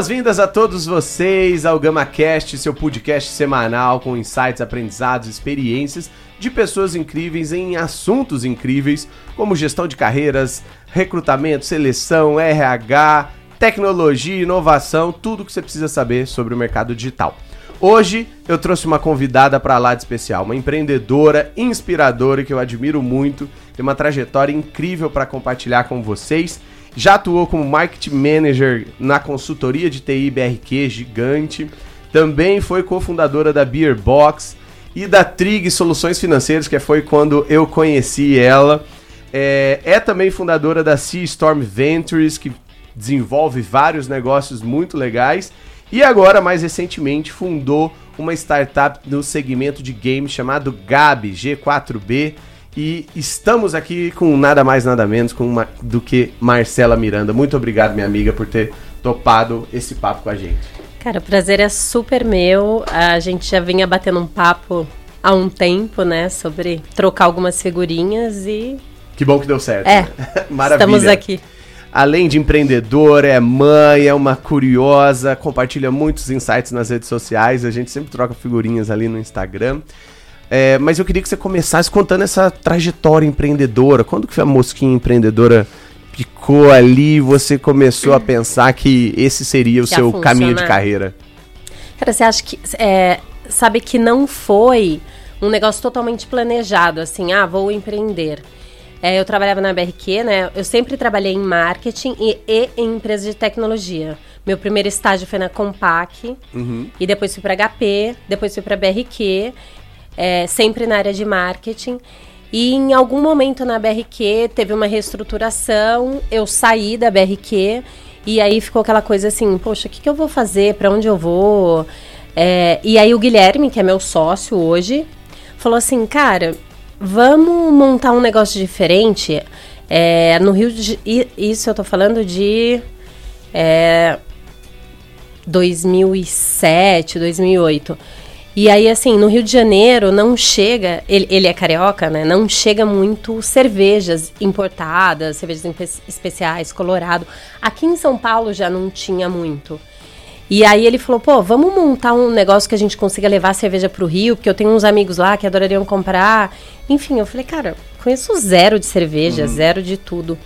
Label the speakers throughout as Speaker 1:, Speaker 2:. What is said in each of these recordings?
Speaker 1: Boas-vindas a todos vocês ao GamaCast, seu podcast semanal com insights, aprendizados, experiências de pessoas incríveis em assuntos incríveis, como gestão de carreiras, recrutamento, seleção, RH, tecnologia, inovação, tudo que você precisa saber sobre o mercado digital. Hoje eu trouxe uma convidada para lá de especial, uma empreendedora inspiradora que eu admiro muito, tem uma trajetória incrível para compartilhar com vocês já atuou como Marketing Manager na consultoria de TI BRQ gigante. Também foi cofundadora da Beerbox e da Trig Soluções Financeiras, que foi quando eu conheci ela. É, é também fundadora da Sea Storm Ventures, que desenvolve vários negócios muito legais. E agora, mais recentemente, fundou uma startup no segmento de games chamado Gabi, G4B, e estamos aqui com nada mais, nada menos com uma, do que Marcela Miranda. Muito obrigado, minha amiga, por ter topado esse papo com a gente.
Speaker 2: Cara, o prazer é super meu. A gente já vinha batendo um papo há um tempo, né, sobre trocar algumas figurinhas e.
Speaker 1: Que bom que deu certo.
Speaker 2: É. Né? Maravilha. Estamos aqui.
Speaker 1: Além de empreendedora, é mãe, é uma curiosa, compartilha muitos insights nas redes sociais. A gente sempre troca figurinhas ali no Instagram. É, mas eu queria que você começasse contando essa trajetória empreendedora. Quando que a mosquinha empreendedora picou ali e você começou a pensar que esse seria o que seu caminho de carreira?
Speaker 2: Cara, você acha que. É, sabe que não foi um negócio totalmente planejado, assim, ah, vou empreender. É, eu trabalhava na BRQ, né? Eu sempre trabalhei em marketing e, e em empresa de tecnologia. Meu primeiro estágio foi na Compaq, uhum. e depois fui para HP, depois fui para BRQ é, sempre na área de marketing. E em algum momento na BRQ teve uma reestruturação, eu saí da BRQ e aí ficou aquela coisa assim, poxa, o que, que eu vou fazer? Para onde eu vou? É, e aí o Guilherme, que é meu sócio hoje, falou assim, cara, vamos montar um negócio diferente. É, no Rio de isso eu tô falando de é, 2007, 2008. E aí, assim, no Rio de Janeiro não chega, ele, ele é carioca, né? Não chega muito cervejas importadas, cervejas especiais, colorado. Aqui em São Paulo já não tinha muito. E aí ele falou, pô, vamos montar um negócio que a gente consiga levar cerveja pro Rio, porque eu tenho uns amigos lá que adorariam comprar. Enfim, eu falei, cara, conheço zero de cerveja, uhum. zero de tudo.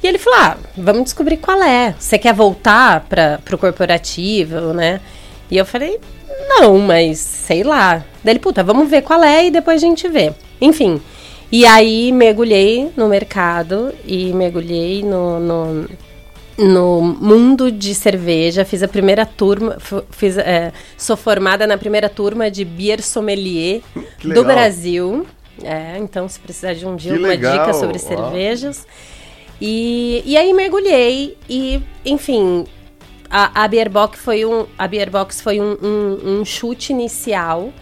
Speaker 2: E ele falou, ah, vamos descobrir qual é. Você quer voltar para pro corporativo, né? E eu falei, não, mas sei lá. Daí ele, puta, vamos ver qual é e depois a gente vê. Enfim. E aí mergulhei no mercado e mergulhei no, no, no mundo de cerveja. Fiz a primeira turma, fiz, é, sou formada na primeira turma de Beer Sommelier do Brasil. É, então, se precisar de um dia, que uma legal. dica sobre cervejas. E, e aí mergulhei e, enfim, a, a Beerbox foi um, a Beerbox foi um, um, um chute inicial.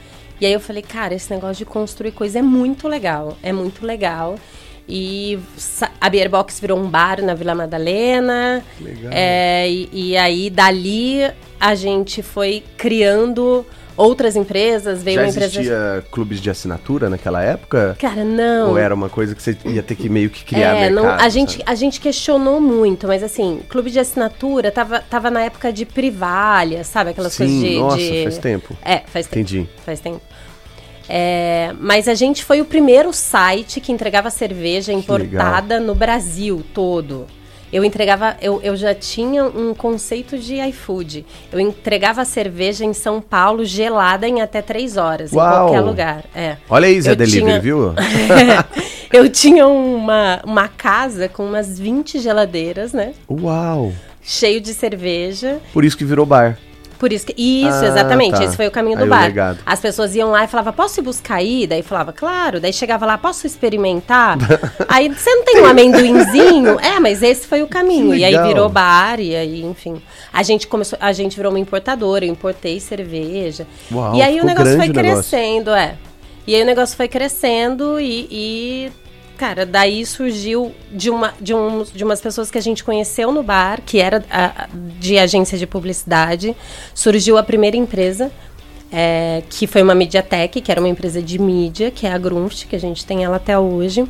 Speaker 2: E aí eu falei, cara, esse negócio de construir coisa é muito legal. É muito legal. E a Beerbox virou um bar na Vila Madalena. Legal. É, e, e, aí, dali, a gente foi criando outras empresas, veio
Speaker 1: Já
Speaker 2: uma empresa.
Speaker 1: existia clubes de assinatura naquela época?
Speaker 2: Cara, não.
Speaker 1: Ou era uma coisa que você ia ter que meio que criar
Speaker 2: é,
Speaker 1: mercado?
Speaker 2: Não, a, gente, a gente questionou muito, mas assim, clube de assinatura tava, tava na época de privalha, sabe? Aquelas
Speaker 1: Sim,
Speaker 2: coisas de.
Speaker 1: Nossa,
Speaker 2: de...
Speaker 1: faz tempo.
Speaker 2: É, faz tempo.
Speaker 1: Entendi.
Speaker 2: Faz tempo. É, mas a gente foi o primeiro site que entregava cerveja importada no Brasil todo. Eu entregava, eu, eu já tinha um conceito de iFood. Eu entregava cerveja em São Paulo gelada em até três horas, Uau. em qualquer lugar. É.
Speaker 1: Olha aí, Zé eu Delivery, tinha... viu?
Speaker 2: eu tinha uma, uma casa com umas 20 geladeiras, né?
Speaker 1: Uau!
Speaker 2: Cheio de cerveja.
Speaker 1: Por isso que virou bar.
Speaker 2: Por isso que. Isso,
Speaker 1: Ah,
Speaker 2: exatamente.
Speaker 1: tá.
Speaker 2: Esse foi o caminho
Speaker 1: Aí
Speaker 2: do
Speaker 1: o
Speaker 2: bar. As pessoas iam lá e falavam, posso ir buscar aí? Daí falava, claro. Daí chegava lá, posso experimentar? aí você não tem um amendoinzinho? É, mas esse foi o caminho. E aí virou bar, e aí, enfim. A gente começou, a gente virou uma importadora, eu importei cerveja.
Speaker 1: Uau,
Speaker 2: e aí o negócio foi
Speaker 1: grande o negócio.
Speaker 2: crescendo, é. E aí o negócio foi crescendo e, e, cara, daí surgiu de, uma, de, um, de umas pessoas que a gente conheceu no bar, que era a- de agência de publicidade, surgiu a primeira empresa, é, que foi uma Mediatek, que era uma empresa de mídia, que é a Grunft, que a gente tem ela até hoje.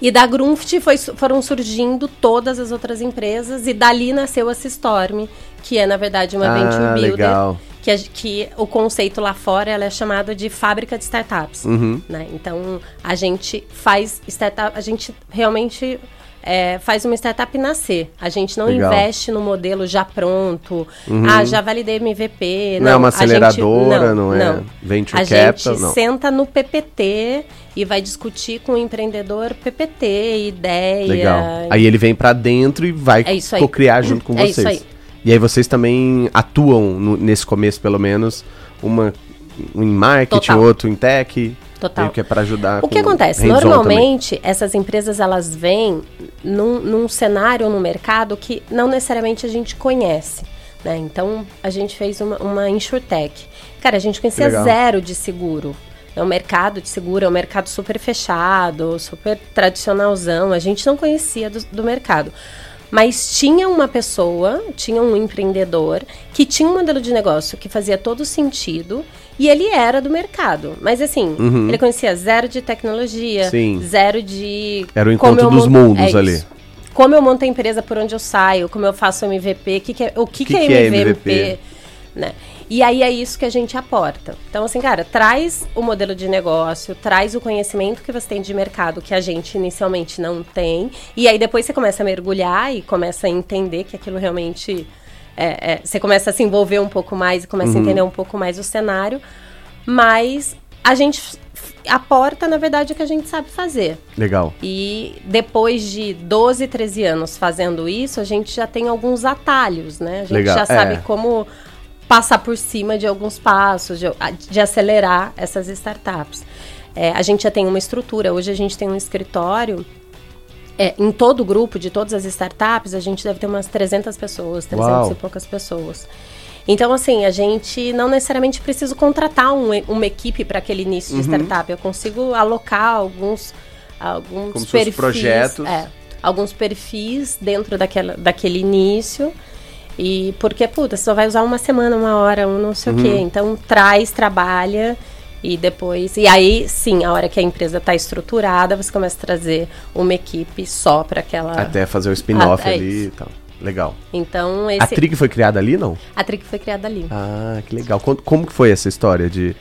Speaker 2: E da Grunft foi, foram surgindo todas as outras empresas e dali nasceu a Sistorm, que é na verdade uma
Speaker 1: Ah,
Speaker 2: venture builder,
Speaker 1: legal.
Speaker 2: Que, a- que o conceito lá fora é chamado de fábrica de startups.
Speaker 1: Uhum.
Speaker 2: né? Então a gente faz startup, a gente realmente é, faz uma startup nascer. A gente não
Speaker 1: Legal.
Speaker 2: investe no modelo já pronto. Ah, já validei MVP.
Speaker 1: Não é uma
Speaker 2: a gente-
Speaker 1: aceleradora, não é venture
Speaker 2: a
Speaker 1: capital,
Speaker 2: gente
Speaker 1: não.
Speaker 2: senta no PPT e vai discutir com o empreendedor PPT, ideia.
Speaker 1: Legal. Aí ele vem pra dentro e vai
Speaker 2: É isso
Speaker 1: co-criar junto com
Speaker 2: É isso
Speaker 1: vocês.
Speaker 2: aí.
Speaker 1: E aí vocês também atuam no- nesse começo, pelo menos, uma um em marketing,
Speaker 2: Total.
Speaker 1: outro em tech.
Speaker 2: Total.
Speaker 1: meio que é pra ajudar
Speaker 2: O que acontece?
Speaker 1: hands-on também.
Speaker 2: Normalmente, essas empresas elas vêm num, num cenário no mercado que não necessariamente a gente conhece. Né? Então, a gente fez uma, uma insurtech. Cara, a gente conhecia zero de seguro. É um mercado de seguro, é um mercado super fechado, super tradicionalzão. A gente não conhecia do, do mercado. Mas tinha uma pessoa, tinha um empreendedor que tinha um modelo de negócio que fazia todo sentido e ele era do mercado. Mas assim, ele conhecia zero de tecnologia,
Speaker 1: Uhum. Sim.
Speaker 2: zero de.
Speaker 1: Era o encontro dos
Speaker 2: monto-
Speaker 1: mundos
Speaker 2: é
Speaker 1: ali.
Speaker 2: isso. Como eu monto a empresa por onde eu saio, como eu faço MVP, que que é- o que,
Speaker 1: Que
Speaker 2: que, é
Speaker 1: é
Speaker 2: MVP,
Speaker 1: MVP?
Speaker 2: né? E aí é isso que a gente aporta. Então, assim, cara, traz o modelo de negócio, traz o conhecimento que você tem de mercado que a gente inicialmente não tem. E aí depois você começa a mergulhar e começa a entender que aquilo realmente. é- é, você começa a se envolver um pouco mais e começa
Speaker 1: Uhum.
Speaker 2: a entender um pouco mais o cenário. Mas a gente aporta, na verdade, o que a gente sabe fazer.
Speaker 1: Legal.
Speaker 2: E depois de 12, 13 anos fazendo isso, a gente já tem alguns atalhos, né? A gente
Speaker 1: Legal,
Speaker 2: já sabe
Speaker 1: é.
Speaker 2: como passar por cima de alguns passos, de, de acelerar essas startups. É, a gente já tem uma estrutura, hoje a gente tem um escritório. é, em todo o grupo de todas as startups, a gente deve ter umas 300 pessoas, 300
Speaker 1: Uau.
Speaker 2: e poucas pessoas. Então, assim, a gente não necessariamente precisa contratar um- uma equipe para aquele início
Speaker 1: Uhum.
Speaker 2: de startup. Eu consigo alocar alguns, alguns
Speaker 1: Como
Speaker 2: perfis.
Speaker 1: projetos.
Speaker 2: É, alguns perfis dentro daquela, daquele início. E porque, puta, você só vai usar uma semana, uma hora, um não sei o
Speaker 1: Uhum.
Speaker 2: quê. Então, traz, trabalha e depois. E aí, sim, a hora que a empresa está estruturada, você começa a trazer uma equipe só para aquela.
Speaker 1: Até fazer o spin-off
Speaker 2: é
Speaker 1: ali e tal. Legal.
Speaker 2: Então,
Speaker 1: A
Speaker 2: esse.
Speaker 1: Trig foi criada ali, não?
Speaker 2: A Trick foi criada ali.
Speaker 1: Ah, que legal. Como, como que foi essa história de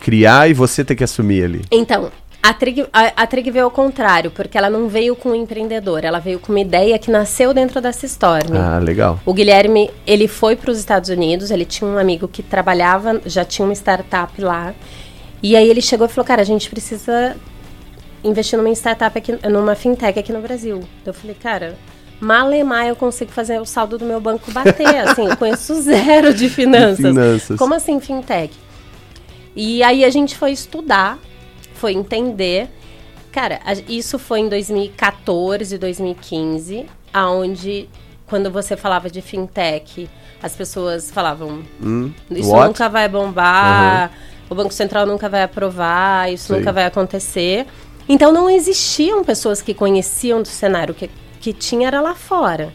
Speaker 1: criar e você ter que assumir ali?
Speaker 2: Então, a Trig, a, a Trig veio ao contrário, porque ela não veio com um empreendedor, ela veio com uma ideia que nasceu dentro dessa Storm.
Speaker 1: Ah, legal.
Speaker 2: O Guilherme, ele foi para os Estados Unidos, ele tinha um amigo que trabalhava, já tinha uma startup lá. E aí ele chegou e falou, cara, a gente precisa investir numa startup aqui, numa fintech aqui no Brasil. Eu falei, cara, malemar eu consigo fazer o saldo do meu banco bater, assim, eu conheço zero de finanças.
Speaker 1: Finanças.
Speaker 2: Como assim fintech? E aí a gente foi estudar, foi entender. Cara, isso foi em 2014, 2015, aonde quando você falava de fintech, as pessoas falavam,
Speaker 1: Hum,
Speaker 2: isso
Speaker 1: what?
Speaker 2: nunca vai bombar, o Banco Central nunca vai aprovar, isso nunca vai acontecer. Então não existiam pessoas que conheciam do cenário que, que tinha era lá fora.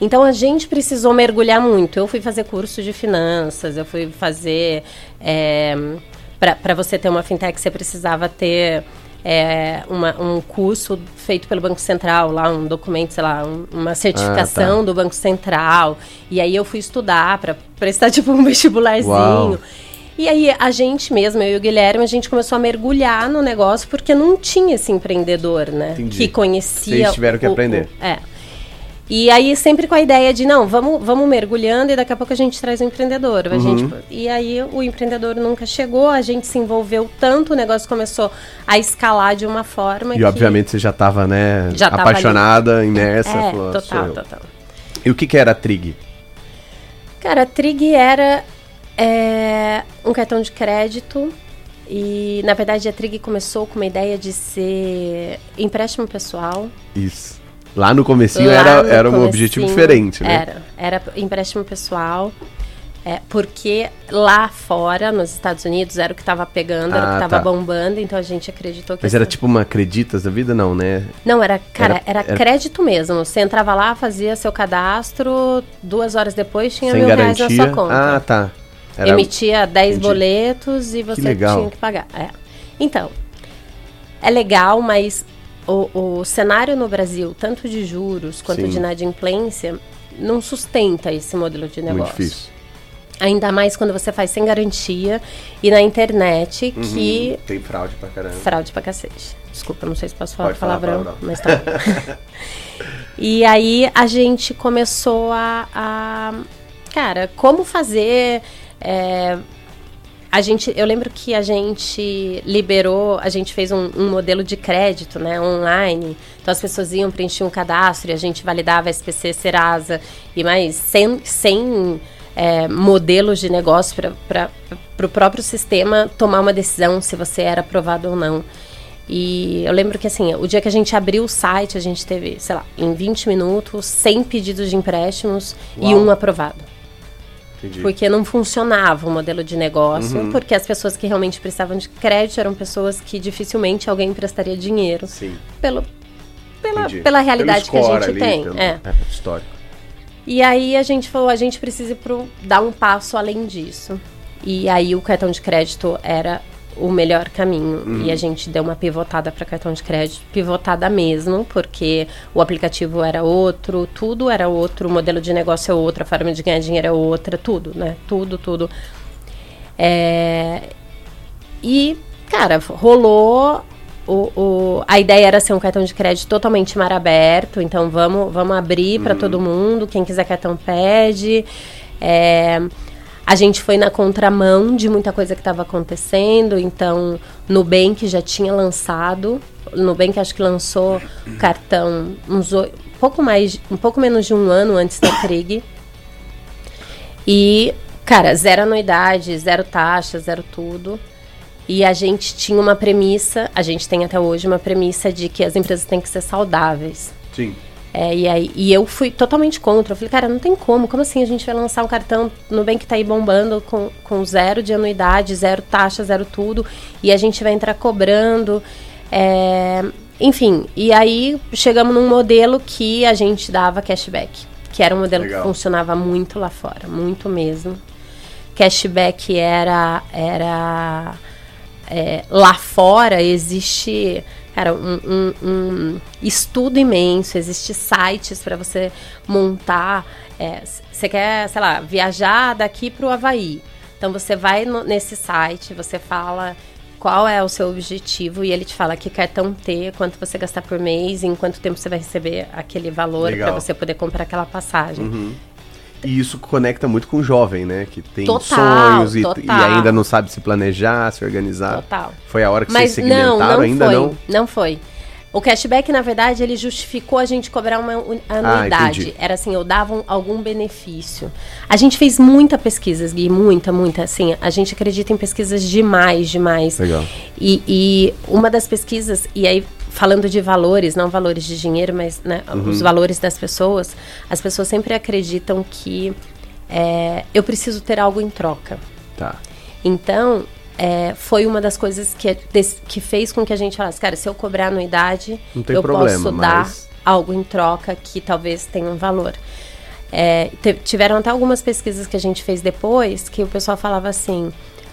Speaker 2: Então a gente precisou mergulhar muito. Eu fui fazer curso de finanças, eu fui fazer. É, Para você ter uma fintech, você precisava ter é, uma- um curso feito pelo Banco Central, lá, um documento, sei lá, um- uma certificação do Banco Central. E aí eu fui estudar para prestar tipo um vestibularzinho.
Speaker 1: Uau.
Speaker 2: E aí a gente mesmo, eu e o Guilherme, a gente começou a mergulhar no negócio porque não tinha esse empreendedor, né?
Speaker 1: Entendi.
Speaker 2: Que conhecia.
Speaker 1: Vocês tiveram que
Speaker 2: o- o-
Speaker 1: aprender.
Speaker 2: é. E aí sempre com a ideia de não, vamos, vamos mergulhando e daqui a pouco a gente traz o empreendedor. A
Speaker 1: Uhum.
Speaker 2: gente, e aí o empreendedor nunca chegou, a gente se envolveu tanto, o negócio começou a escalar de uma forma
Speaker 1: E
Speaker 2: que
Speaker 1: obviamente você já tava, né,
Speaker 2: Já tava
Speaker 1: apaixonada, imersa.
Speaker 2: é,
Speaker 1: falou, "Sou
Speaker 2: total,
Speaker 1: eu."
Speaker 2: total.
Speaker 1: E o que que era a Trig?
Speaker 2: Cara, a Trig era é, um cartão de crédito e, na verdade, a Trig começou com uma ideia de ser empréstimo pessoal.
Speaker 1: Isso. Lá no comecinho
Speaker 2: Lá
Speaker 1: era,
Speaker 2: no
Speaker 1: era um objetivo diferente, né?
Speaker 2: Era, era empréstimo pessoal. É, porque lá fora, nos Estados Unidos, era o que estava pegando, era o
Speaker 1: Ah,
Speaker 2: que estava
Speaker 1: tá.
Speaker 2: bombando, então a gente acreditou que...
Speaker 1: Mas era
Speaker 2: assim-
Speaker 1: tipo uma acreditas da vida, não, né?
Speaker 2: Não, era, cara,
Speaker 1: Era-
Speaker 2: era,
Speaker 1: era-
Speaker 2: crédito mesmo. Você entrava lá, fazia seu cadastro, duas horas depois tinha
Speaker 1: Sem
Speaker 2: mil
Speaker 1: garantia.
Speaker 2: reais na sua conta.
Speaker 1: Ah, tá. Era-
Speaker 2: Emitia 10
Speaker 1: Entendi.
Speaker 2: boletos e você tinha que pagar. É. Então, é legal, mas o, o cenário no Brasil, tanto de juros quanto
Speaker 1: Sim.
Speaker 2: de inadimplência, não sustenta esse modelo de negócio.
Speaker 1: Muito difícil.
Speaker 2: Ainda mais quando você faz sem garantia e na internet, que
Speaker 1: Uhum. Tem fraude pra caramba.
Speaker 2: Fraude pra cacete. Desculpa, não sei se posso falar
Speaker 1: Pode falar
Speaker 2: palavrão,
Speaker 1: palavrão.
Speaker 2: mas tá bom. e aí a gente começou a. a- cara, como fazer. é, a gente, eu lembro que a gente liberou, a gente fez um, um modelo de crédito, né, online. Então as pessoas iam preencher um cadastro e a gente validava SPC, Serasa e mais 100, 100 é, modelos de negócio para o próprio sistema tomar uma decisão se você era aprovado ou não. E eu lembro que assim, o dia que a gente abriu o site, a gente teve, sei lá, em 20 minutos, 100 pedidos de empréstimos e
Speaker 1: Uau.
Speaker 2: um aprovado.
Speaker 1: Entendi.
Speaker 2: Porque não funcionava o modelo de negócio,
Speaker 1: Uhum.
Speaker 2: porque as pessoas que realmente precisavam de crédito eram pessoas que dificilmente alguém emprestaria dinheiro
Speaker 1: Sim,
Speaker 2: pelo, pela,
Speaker 1: entendi.
Speaker 2: pela realidade que a gente
Speaker 1: ali,
Speaker 2: tem.
Speaker 1: pelo-
Speaker 2: É.
Speaker 1: histórico.
Speaker 2: E aí a gente falou, a gente precisa ir pro, dar um passo além disso. E aí o cartão de crédito era o melhor caminho.
Speaker 1: Uhum.
Speaker 2: E a gente deu uma pivotada para cartão de crédito, pivotada mesmo, porque o aplicativo era outro, tudo era outro, o modelo de negócio é outro, a forma de ganhar dinheiro é outra, tudo, né? Tudo, tudo. É, E, cara, rolou. O, o- a ideia era ser um cartão de crédito totalmente mar aberto, então vamos, vamos abrir para todo mundo. Quem quiser cartão pede. É, a gente foi na contramão de muita coisa que estava acontecendo, então Nubank já tinha lançado. Nubank acho que lançou o cartão uns pouco mais, um pouco menos de um ano antes da Trig. E, cara, zero anuidade, zero taxa, zero tudo. E a gente tinha uma premissa, a gente tem até hoje uma premissa de que as empresas têm que ser saudáveis.
Speaker 1: Sim.
Speaker 2: É, e, aí, e eu fui totalmente contra. Eu falei, cara, não tem como. Como assim a gente vai lançar um cartão no bem que tá aí bombando com, com zero de anuidade, zero taxa, zero tudo, e a gente vai entrar cobrando. É, enfim, e aí chegamos num modelo que a gente dava cashback, que era um modelo
Speaker 1: Legal.
Speaker 2: que funcionava muito lá fora, muito mesmo. Cashback era, era é, lá fora existe cara um, um- um estudo imenso existe sites para você montar é, você quer sei lá viajar daqui para o Havaí. Então você vai no- nesse site você fala qual é o seu objetivo e ele te fala que cartão ter quanto você gastar por mês em quanto tempo você vai receber aquele valor para você poder comprar aquela passagem.
Speaker 1: Uhum. E isso conecta muito com o jovem, né? Que tem
Speaker 2: Total,
Speaker 1: sonhos e, e ainda não sabe se planejar, se organizar.
Speaker 2: total
Speaker 1: Foi a hora que
Speaker 2: Mas
Speaker 1: vocês
Speaker 2: não,
Speaker 1: segmentaram
Speaker 2: não
Speaker 1: ainda
Speaker 2: foi.
Speaker 1: não?
Speaker 2: Não foi. O cashback, na verdade, ele justificou a gente cobrar uma
Speaker 1: Ah,
Speaker 2: anuidade.
Speaker 1: entendi.
Speaker 2: Era assim, eu dava um- algum benefício. A gente fez muita pesquisa, Gui, muita, muita. Assim, a gente acredita em pesquisas demais, demais.
Speaker 1: Legal.
Speaker 2: E, e uma das pesquisas, e aí falando de valores, não valores de dinheiro, mas né,
Speaker 1: Uhum.
Speaker 2: os valores das pessoas, as pessoas sempre acreditam que é, eu preciso ter algo em troca.
Speaker 1: Tá.
Speaker 2: Então, é, foi uma das coisas que, que fez com que a gente falasse, cara, se eu cobrar anuidade, eu
Speaker 1: problema,
Speaker 2: posso dar
Speaker 1: mas-
Speaker 2: algo em troca que talvez tenha um valor. É, tiveram até algumas pesquisas que a gente fez depois que o pessoal falava assim: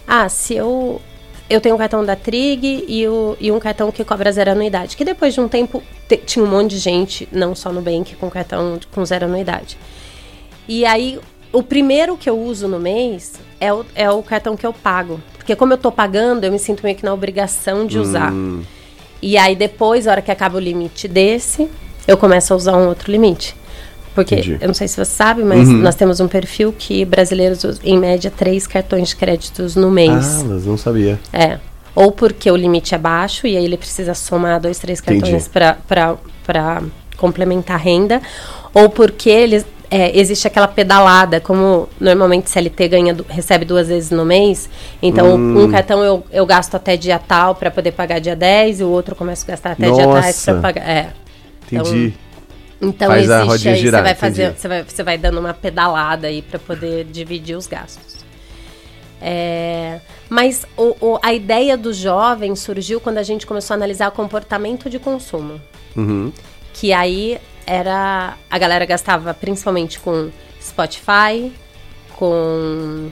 Speaker 2: ah, se eu. Eu tenho um cartão da Trig e, o, e um cartão que cobra zero anuidade. Que depois de um tempo te- tinha um monte de gente, não só no Bank, com cartão de- com zero anuidade. E aí, o primeiro que eu uso no mês é o, é o cartão que eu pago. Porque como eu tô pagando, eu me sinto meio que na obrigação de usar.
Speaker 1: Hum,
Speaker 2: E aí depois, a hora que acaba o limite desse, eu começo a usar um outro limite. Porque,
Speaker 1: Entendi.
Speaker 2: eu não sei se você sabe, mas
Speaker 1: Uhum.
Speaker 2: nós temos um perfil que brasileiros usam, em média, três cartões de créditos no mês.
Speaker 1: Ah, mas não sabia.
Speaker 2: É. Ou porque o limite é baixo e aí ele precisa somar dois, três cartões para complementar a renda. Ou porque eles é, existe aquela pedalada, como normalmente CLT ganha, recebe duas vezes no mês. Então,
Speaker 1: Hum.
Speaker 2: um cartão eu, eu gasto até dia tal para poder pagar dia 10, e o outro eu começo a gastar até dia
Speaker 1: Nossa.
Speaker 2: tais para pagar. É.
Speaker 1: Entendi.
Speaker 2: Então
Speaker 1: Faz a
Speaker 2: existe
Speaker 1: rodinha
Speaker 2: aí,
Speaker 1: girar,
Speaker 2: você vai fazer,
Speaker 1: entendi.
Speaker 2: você vai, você vai dando uma pedalada aí para poder dividir os gastos. É, mas o- o- a ideia do jovem surgiu quando a gente começou a analisar o comportamento de consumo.
Speaker 1: Uhum.
Speaker 2: Que aí era. A galera gastava principalmente com Spotify, com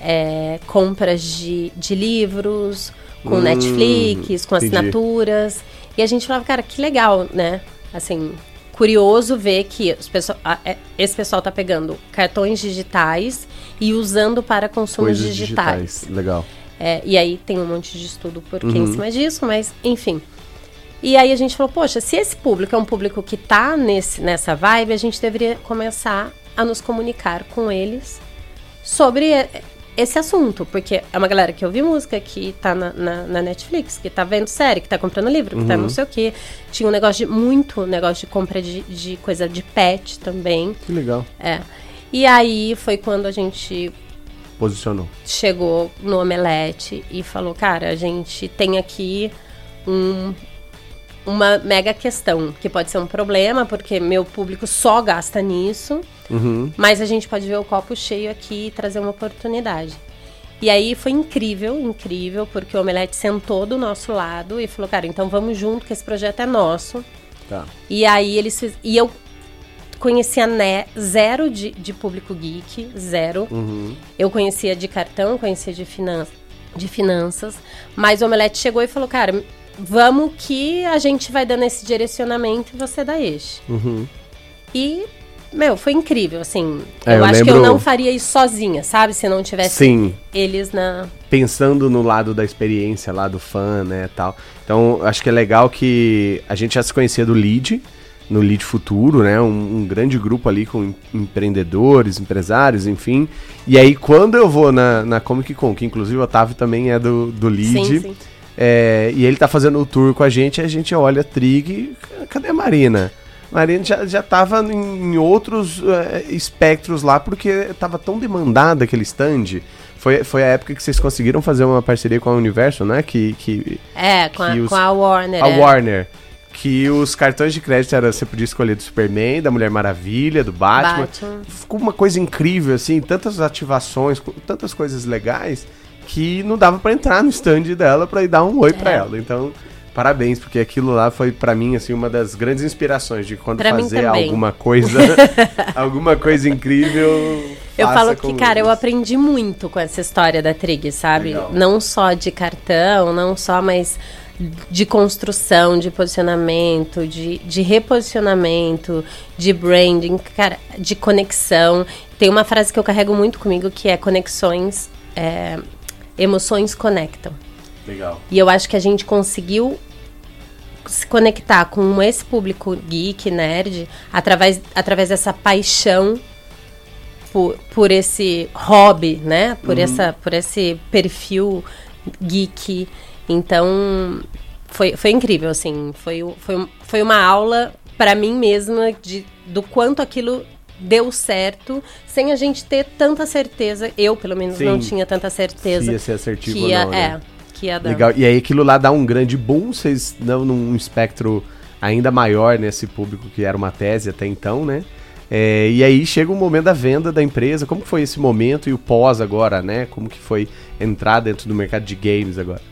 Speaker 2: é, compras de, de livros, com
Speaker 1: Hum,
Speaker 2: Netflix, com
Speaker 1: entendi.
Speaker 2: assinaturas. E a gente falava, cara, que legal, né? Assim, curioso ver que é, esse pessoal tá pegando cartões digitais e usando para consumos
Speaker 1: Coisas
Speaker 2: digitais.
Speaker 1: digitais. Legal.
Speaker 2: É, e aí tem um monte de estudo por
Speaker 1: Uhum.
Speaker 2: em cima disso, mas enfim. E aí a gente falou, poxa, se esse público é um público que tá nesse, nessa vibe, a gente deveria começar a nos comunicar com eles sobre e- esse assunto, porque é uma galera que ouve música, que tá na, na- na Netflix, que tá vendo série, que tá comprando livro, que tá não sei o quê. Tinha um negócio de muito negócio de compra de, de coisa de pet também.
Speaker 1: Que legal.
Speaker 2: É. E aí foi quando a gente
Speaker 1: Posicionou.
Speaker 2: chegou no Omelete e falou, cara, a gente tem aqui um- uma mega questão, que pode ser um problema, porque meu público só gasta nisso,
Speaker 1: Uhum.
Speaker 2: mas a gente pode ver o copo cheio aqui e trazer uma oportunidade. E aí foi incrível, incrível, porque o Omelete sentou do nosso lado e falou, cara, então vamos junto, que esse projeto é nosso.
Speaker 1: Tá.
Speaker 2: E aí eles fiz... E eu conhecia né, zero de, de público geek, zero.
Speaker 1: Uhum.
Speaker 2: Eu conhecia de cartão, conhecia de, finan de finanças, mas o Omelete chegou e falou, cara, vamos que a gente vai dando esse direcionamento e você dá eixo.
Speaker 1: Uhum.
Speaker 2: E, meu, foi incrível, assim.
Speaker 1: É,
Speaker 2: eu,
Speaker 1: eu
Speaker 2: acho que eu
Speaker 1: lembro-
Speaker 2: não faria isso sozinha, sabe? Se não tivesse
Speaker 1: Sim.
Speaker 2: eles na...
Speaker 1: pensando no lado da experiência lá do fã, né, tal. Então, acho que é legal que a gente já se conhecia do Lead, no Lead Futuro, né, um, um grande grupo ali com em- empreendedores, empresários, enfim. E aí, quando eu vou na, na Comic Con, que inclusive o Otávio também é do, do Lead,
Speaker 2: Sim, sim.
Speaker 1: é, e ele tá fazendo o tour com a gente, a gente olha a Trig, e, cadê a Marina? Marina já, já tava em, outros é, espectros lá, porque tava tão demandada aquele stand. Foi, foi a época que vocês conseguiram fazer uma parceria com a Universo, né? Que, que
Speaker 2: É, com a,
Speaker 1: que os-
Speaker 2: com a Warner.
Speaker 1: a
Speaker 2: é.
Speaker 1: Warner. Que os cartões de crédito era, você podia escolher do Superman, da Mulher Maravilha, do Batman.
Speaker 2: Batman.
Speaker 1: Ficou uma coisa incrível, assim, tantas ativações, tantas coisas legais, que não dava pra entrar no stand dela pra ir dar um oi pra
Speaker 2: É.
Speaker 1: ela. Então, parabéns, porque aquilo lá foi pra mim, assim, uma das grandes inspirações de quando
Speaker 2: Pra
Speaker 1: fazer alguma coisa, alguma coisa incrível.
Speaker 2: Eu falo que, cara, eu
Speaker 1: eles.
Speaker 2: aprendi muito com essa história da Trig, sabe?
Speaker 1: Legal.
Speaker 2: Não só de cartão, não só, mas de construção, de posicionamento, de, de reposicionamento, de branding, cara, de conexão. Tem uma frase que eu carrego muito comigo que é conexões, é, emoções conectam.
Speaker 1: Legal.
Speaker 2: E eu acho que a gente conseguiu se conectar com esse público geek, nerd, através, através dessa paixão por, por esse hobby, né? Por, essa, por esse perfil geek. Então, foi, foi incrível, assim. Foi, foi, foi uma aula para mim mesma de, do quanto aquilo deu certo, sem a gente ter tanta certeza. Eu, pelo menos, não
Speaker 1: Sim.
Speaker 2: tinha tanta certeza
Speaker 1: Se ia ser assertivo
Speaker 2: que
Speaker 1: ou
Speaker 2: ia,
Speaker 1: não, né?
Speaker 2: é, que ia dar.
Speaker 1: Legal. E aí aquilo lá dá um grande boom, vocês dão num espectro ainda maior nesse público que era uma tese até então, né? É, e aí chega o momento da venda da empresa. Como foi esse momento e o pós agora, né? Como que foi entrar dentro do mercado de games agora?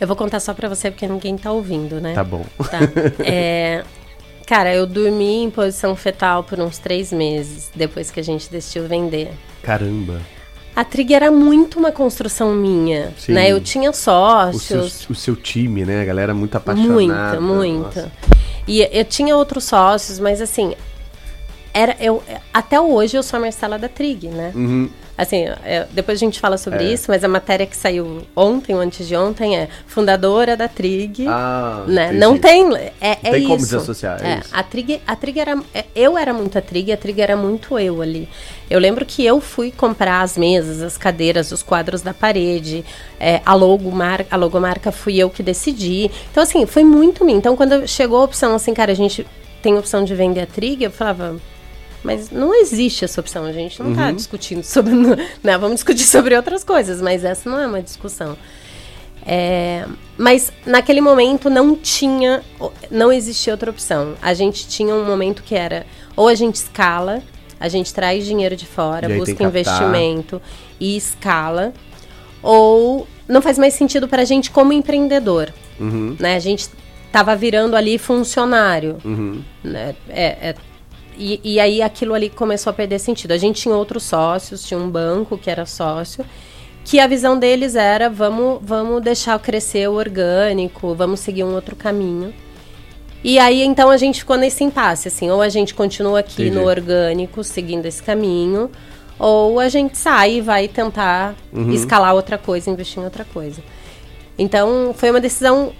Speaker 2: Eu vou contar só pra você porque ninguém tá ouvindo, né?
Speaker 1: Tá bom.
Speaker 2: Tá. É, cara, eu dormi em posição fetal por uns três meses depois que a gente decidiu vender.
Speaker 1: Caramba.
Speaker 2: A Trig era muito uma construção minha,
Speaker 1: Sim.
Speaker 2: né? Eu tinha
Speaker 1: O seu,
Speaker 2: sócios,
Speaker 1: o seu time, né? A galera muito apaixonada.
Speaker 2: muita, muita.
Speaker 1: Nossa.
Speaker 2: E eu tinha outros sócios, mas assim, era eu até hoje eu sou a Marcela da Trig, né?
Speaker 1: Uhum.
Speaker 2: Assim, é, depois a gente fala sobre
Speaker 1: É.
Speaker 2: isso, mas a matéria que saiu ontem ou antes de ontem é fundadora da Trig.
Speaker 1: Ah,
Speaker 2: né?
Speaker 1: entendi.
Speaker 2: Não tem. É, é
Speaker 1: tem
Speaker 2: isso.
Speaker 1: como desassociar, é
Speaker 2: É,
Speaker 1: isso.
Speaker 2: a Trig, a Trig era. é, Eu era muito a Trig, a Trig era muito eu ali. Eu lembro que eu fui comprar as mesas, as cadeiras, os quadros da parede, a, logomarca, a logomarca fui eu que decidi. Então, assim, foi muito mim. Então, quando chegou a opção assim, cara, a gente tem opção de vender a Trig, eu falava. Mas não existe essa opção, a gente não está discutindo sobre. Né, vamos discutir sobre outras coisas, mas essa não é uma discussão. É, mas naquele momento não tinha, não existia outra opção. A gente tinha um momento que era ou a gente escala, a gente traz dinheiro de fora, busca investimento e escala, ou não faz mais sentido para a gente como empreendedor. Uhum. Né? A gente estava virando ali funcionário. Uhum. Né? É, é, e, e aí aquilo ali começou a perder sentido. A gente tinha outros sócios, tinha um banco que era sócio que a visão deles era vamos, vamos deixar crescer o orgânico, vamos seguir um outro caminho. E aí então a gente ficou nesse impasse, assim, ou a gente continua aqui Entendi. no orgânico, seguindo esse caminho, ou a gente sai e vai tentar uhum. escalar outra coisa, investir em outra coisa. Então foi uma decisão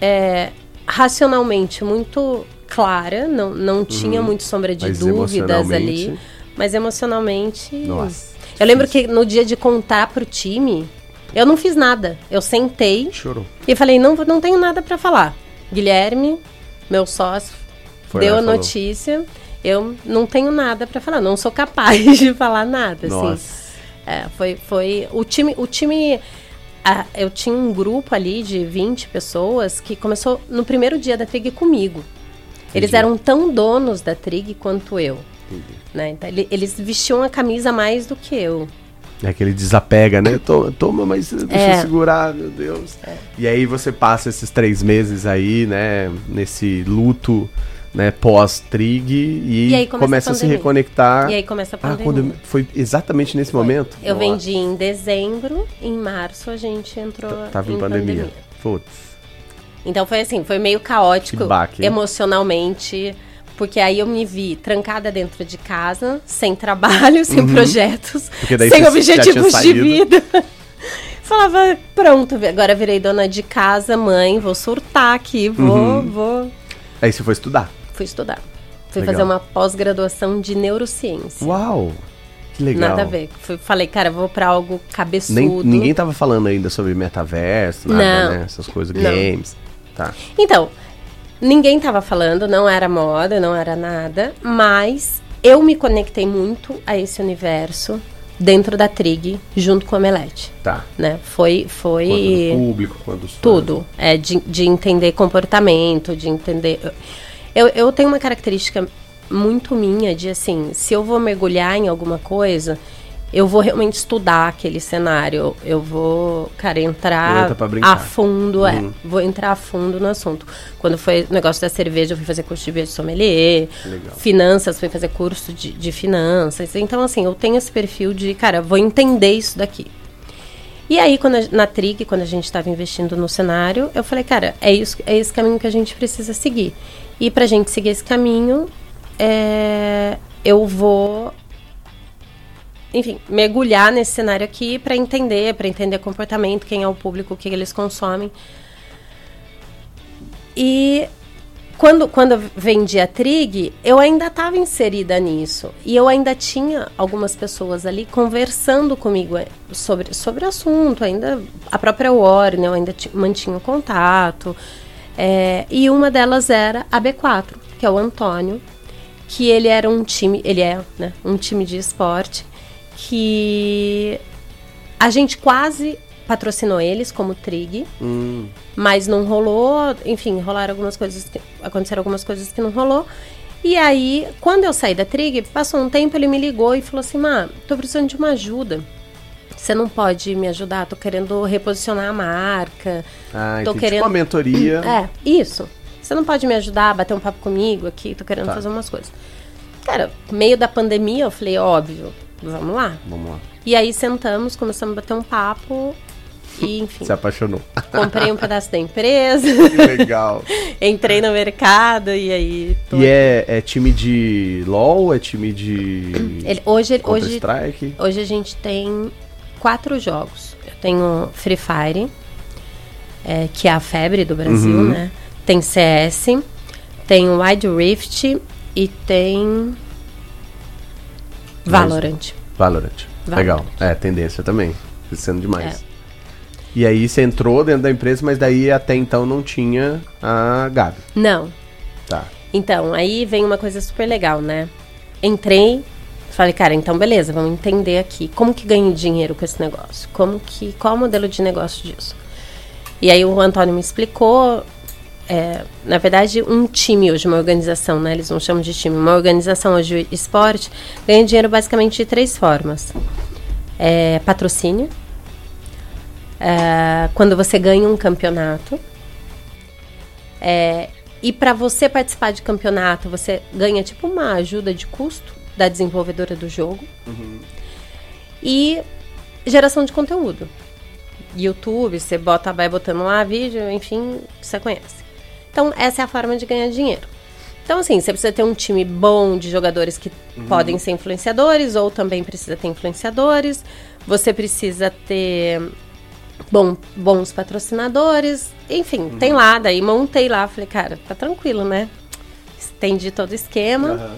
Speaker 2: é, racionalmente muito clara, não, não tinha uhum. muito sombra de mas dúvidas ali, mas emocionalmente.
Speaker 1: Nossa.
Speaker 2: Eu lembro que no dia de contar pro time, eu não fiz nada. Eu sentei
Speaker 1: Chorou.
Speaker 2: e falei, não, não tenho nada para falar. Guilherme, meu sócio, Foi deu a falou. notícia. Eu não tenho nada para falar, não sou capaz de falar nada. Assim. Nossa. Assim. É, foi, foi o time, o time eu tinha um grupo ali de 20 pessoas que começou no primeiro dia da Trig comigo. Eles eram tão donos da Trig quanto eu. Né? Então, ele, eles vestiam a camisa mais do que eu.
Speaker 1: É que ele desapega, né? Toma, toma mas deixa é. eu segurar, meu Deus. É. E aí você passa esses três meses aí, né? Nesse luto, né? Pós-trig e, e começa a, a, se reconectar.
Speaker 2: E aí começa a pandemia.
Speaker 1: Ah, foi exatamente nesse foi. momento?
Speaker 2: Eu Nossa. vendi em dezembro, em março a gente entrou T Tava em, em pandemia. pandemia.
Speaker 1: Putz.
Speaker 2: Então foi assim, foi meio caótico emocionalmente porque aí eu me vi trancada dentro de casa, sem trabalho, sem uhum. projetos, sem objetivos de vida. Falava, pronto, agora virei dona de casa, mãe, vou surtar aqui, vou, uhum. vou.
Speaker 1: Aí você foi estudar?
Speaker 2: Fui estudar. Fui legal. fazer uma pós-graduação de neurociência.
Speaker 1: Uau! Que legal.
Speaker 2: Nada a ver. Fui, falei, cara, vou para algo cabeçudo.
Speaker 1: Nem, ninguém tava falando ainda sobre metaverso, nada, Não. né? Essas coisas, games. Não. Tá.
Speaker 2: Então, Ninguém estava falando, não era moda, não era nada, mas eu me conectei muito a esse universo dentro da Trig, junto com a Melete.
Speaker 1: Tá.
Speaker 2: Né? Foi. foi
Speaker 1: quando público, quando
Speaker 2: Tudo. É, de, de entender comportamento, de entender. Eu, eu tenho uma característica muito minha de assim, se eu vou mergulhar em alguma coisa, eu vou realmente estudar aquele cenário. Eu vou, cara, entrar a fundo, é, uhum. é. Vou entrar a fundo no assunto. Quando foi o negócio da cerveja, eu fui fazer curso de sommelier. Legal. Finanças, fui fazer curso de, de finanças. Então, assim, eu tenho esse perfil de, cara, vou entender isso daqui. E aí, quando a, na Trig, quando a gente estava investindo no cenário, eu falei, cara, é, isso, é esse caminho que a gente precisa seguir. E pra gente seguir esse caminho, é, eu vou enfim, mergulhar nesse cenário aqui para entender, para entender comportamento, quem é o público, o que eles consomem. E quando, quando eu vendi a Trig, eu ainda estava inserida nisso. E eu ainda tinha algumas pessoas ali conversando comigo eh, sobre, sobre o assunto. Ainda a própria Warner, eu ainda mantinha contato. É, e uma delas era a B4, que é o Antônio, que ele era um time, ele é né, um time de esporte que a gente quase patrocinou eles como Trig, hum. mas não rolou. Enfim, rolaram algumas coisas, que, aconteceram algumas coisas que não rolou. E aí, quando eu saí da Trig, passou um tempo, ele me ligou e falou assim: Má, tô precisando de uma ajuda. Você não pode me ajudar? Tô querendo reposicionar a marca.
Speaker 1: Ah, tô querendo. Tipo uma mentoria.
Speaker 2: É, isso. Você não pode me ajudar, bater um papo comigo aqui? Tô querendo tá. fazer umas coisas. Cara, meio da pandemia, eu falei, óbvio, Vamos lá.
Speaker 1: Vamos lá.
Speaker 2: E aí sentamos, começamos a bater um papo e, enfim.
Speaker 1: Se apaixonou.
Speaker 2: Comprei um pedaço da empresa.
Speaker 1: Que legal.
Speaker 2: Entrei no mercado e aí.
Speaker 1: Tô... E é, é, time de LOL? É time de.
Speaker 2: Ele, hoje, hoje, Strike? hoje a gente tem quatro jogos. Eu tenho Free Fire, é, que é a febre do Brasil, uhum. né? Tem CS, tem Wide Rift e tem Valorant.
Speaker 1: Valorant. Legal. É, tendência também. Crescendo demais. É. E aí você entrou dentro da empresa, mas daí até então não tinha a Gabi.
Speaker 2: Não.
Speaker 1: Tá.
Speaker 2: Então, aí vem uma coisa super legal, né? entrei, falei, cara, então beleza, vamos entender aqui como que ganha dinheiro com esse negócio, como que qual o modelo de negócio disso. E aí o Antônio me explicou, é, na verdade, um time hoje, uma organização, né? Eles não chamam de time, uma organização hoje esporte ganha dinheiro basicamente de três formas: é, patrocínio, é, quando você ganha um campeonato. É, e para você participar de campeonato, você ganha tipo uma ajuda de custo da desenvolvedora do jogo.
Speaker 1: Uhum.
Speaker 2: E geração de conteúdo. YouTube, você bota, vai botando lá vídeo, enfim, você conhece. Então, essa é a forma de ganhar dinheiro. Então, assim, você precisa ter um time bom de jogadores que
Speaker 1: Uhum.
Speaker 2: podem ser influenciadores, ou também precisa ter influenciadores. Você precisa ter bom, bons patrocinadores. Enfim,
Speaker 1: Uhum.
Speaker 2: tem lá. Daí montei lá. Falei, cara, tá tranquilo, né? Entendi todo o esquema.
Speaker 1: Aham.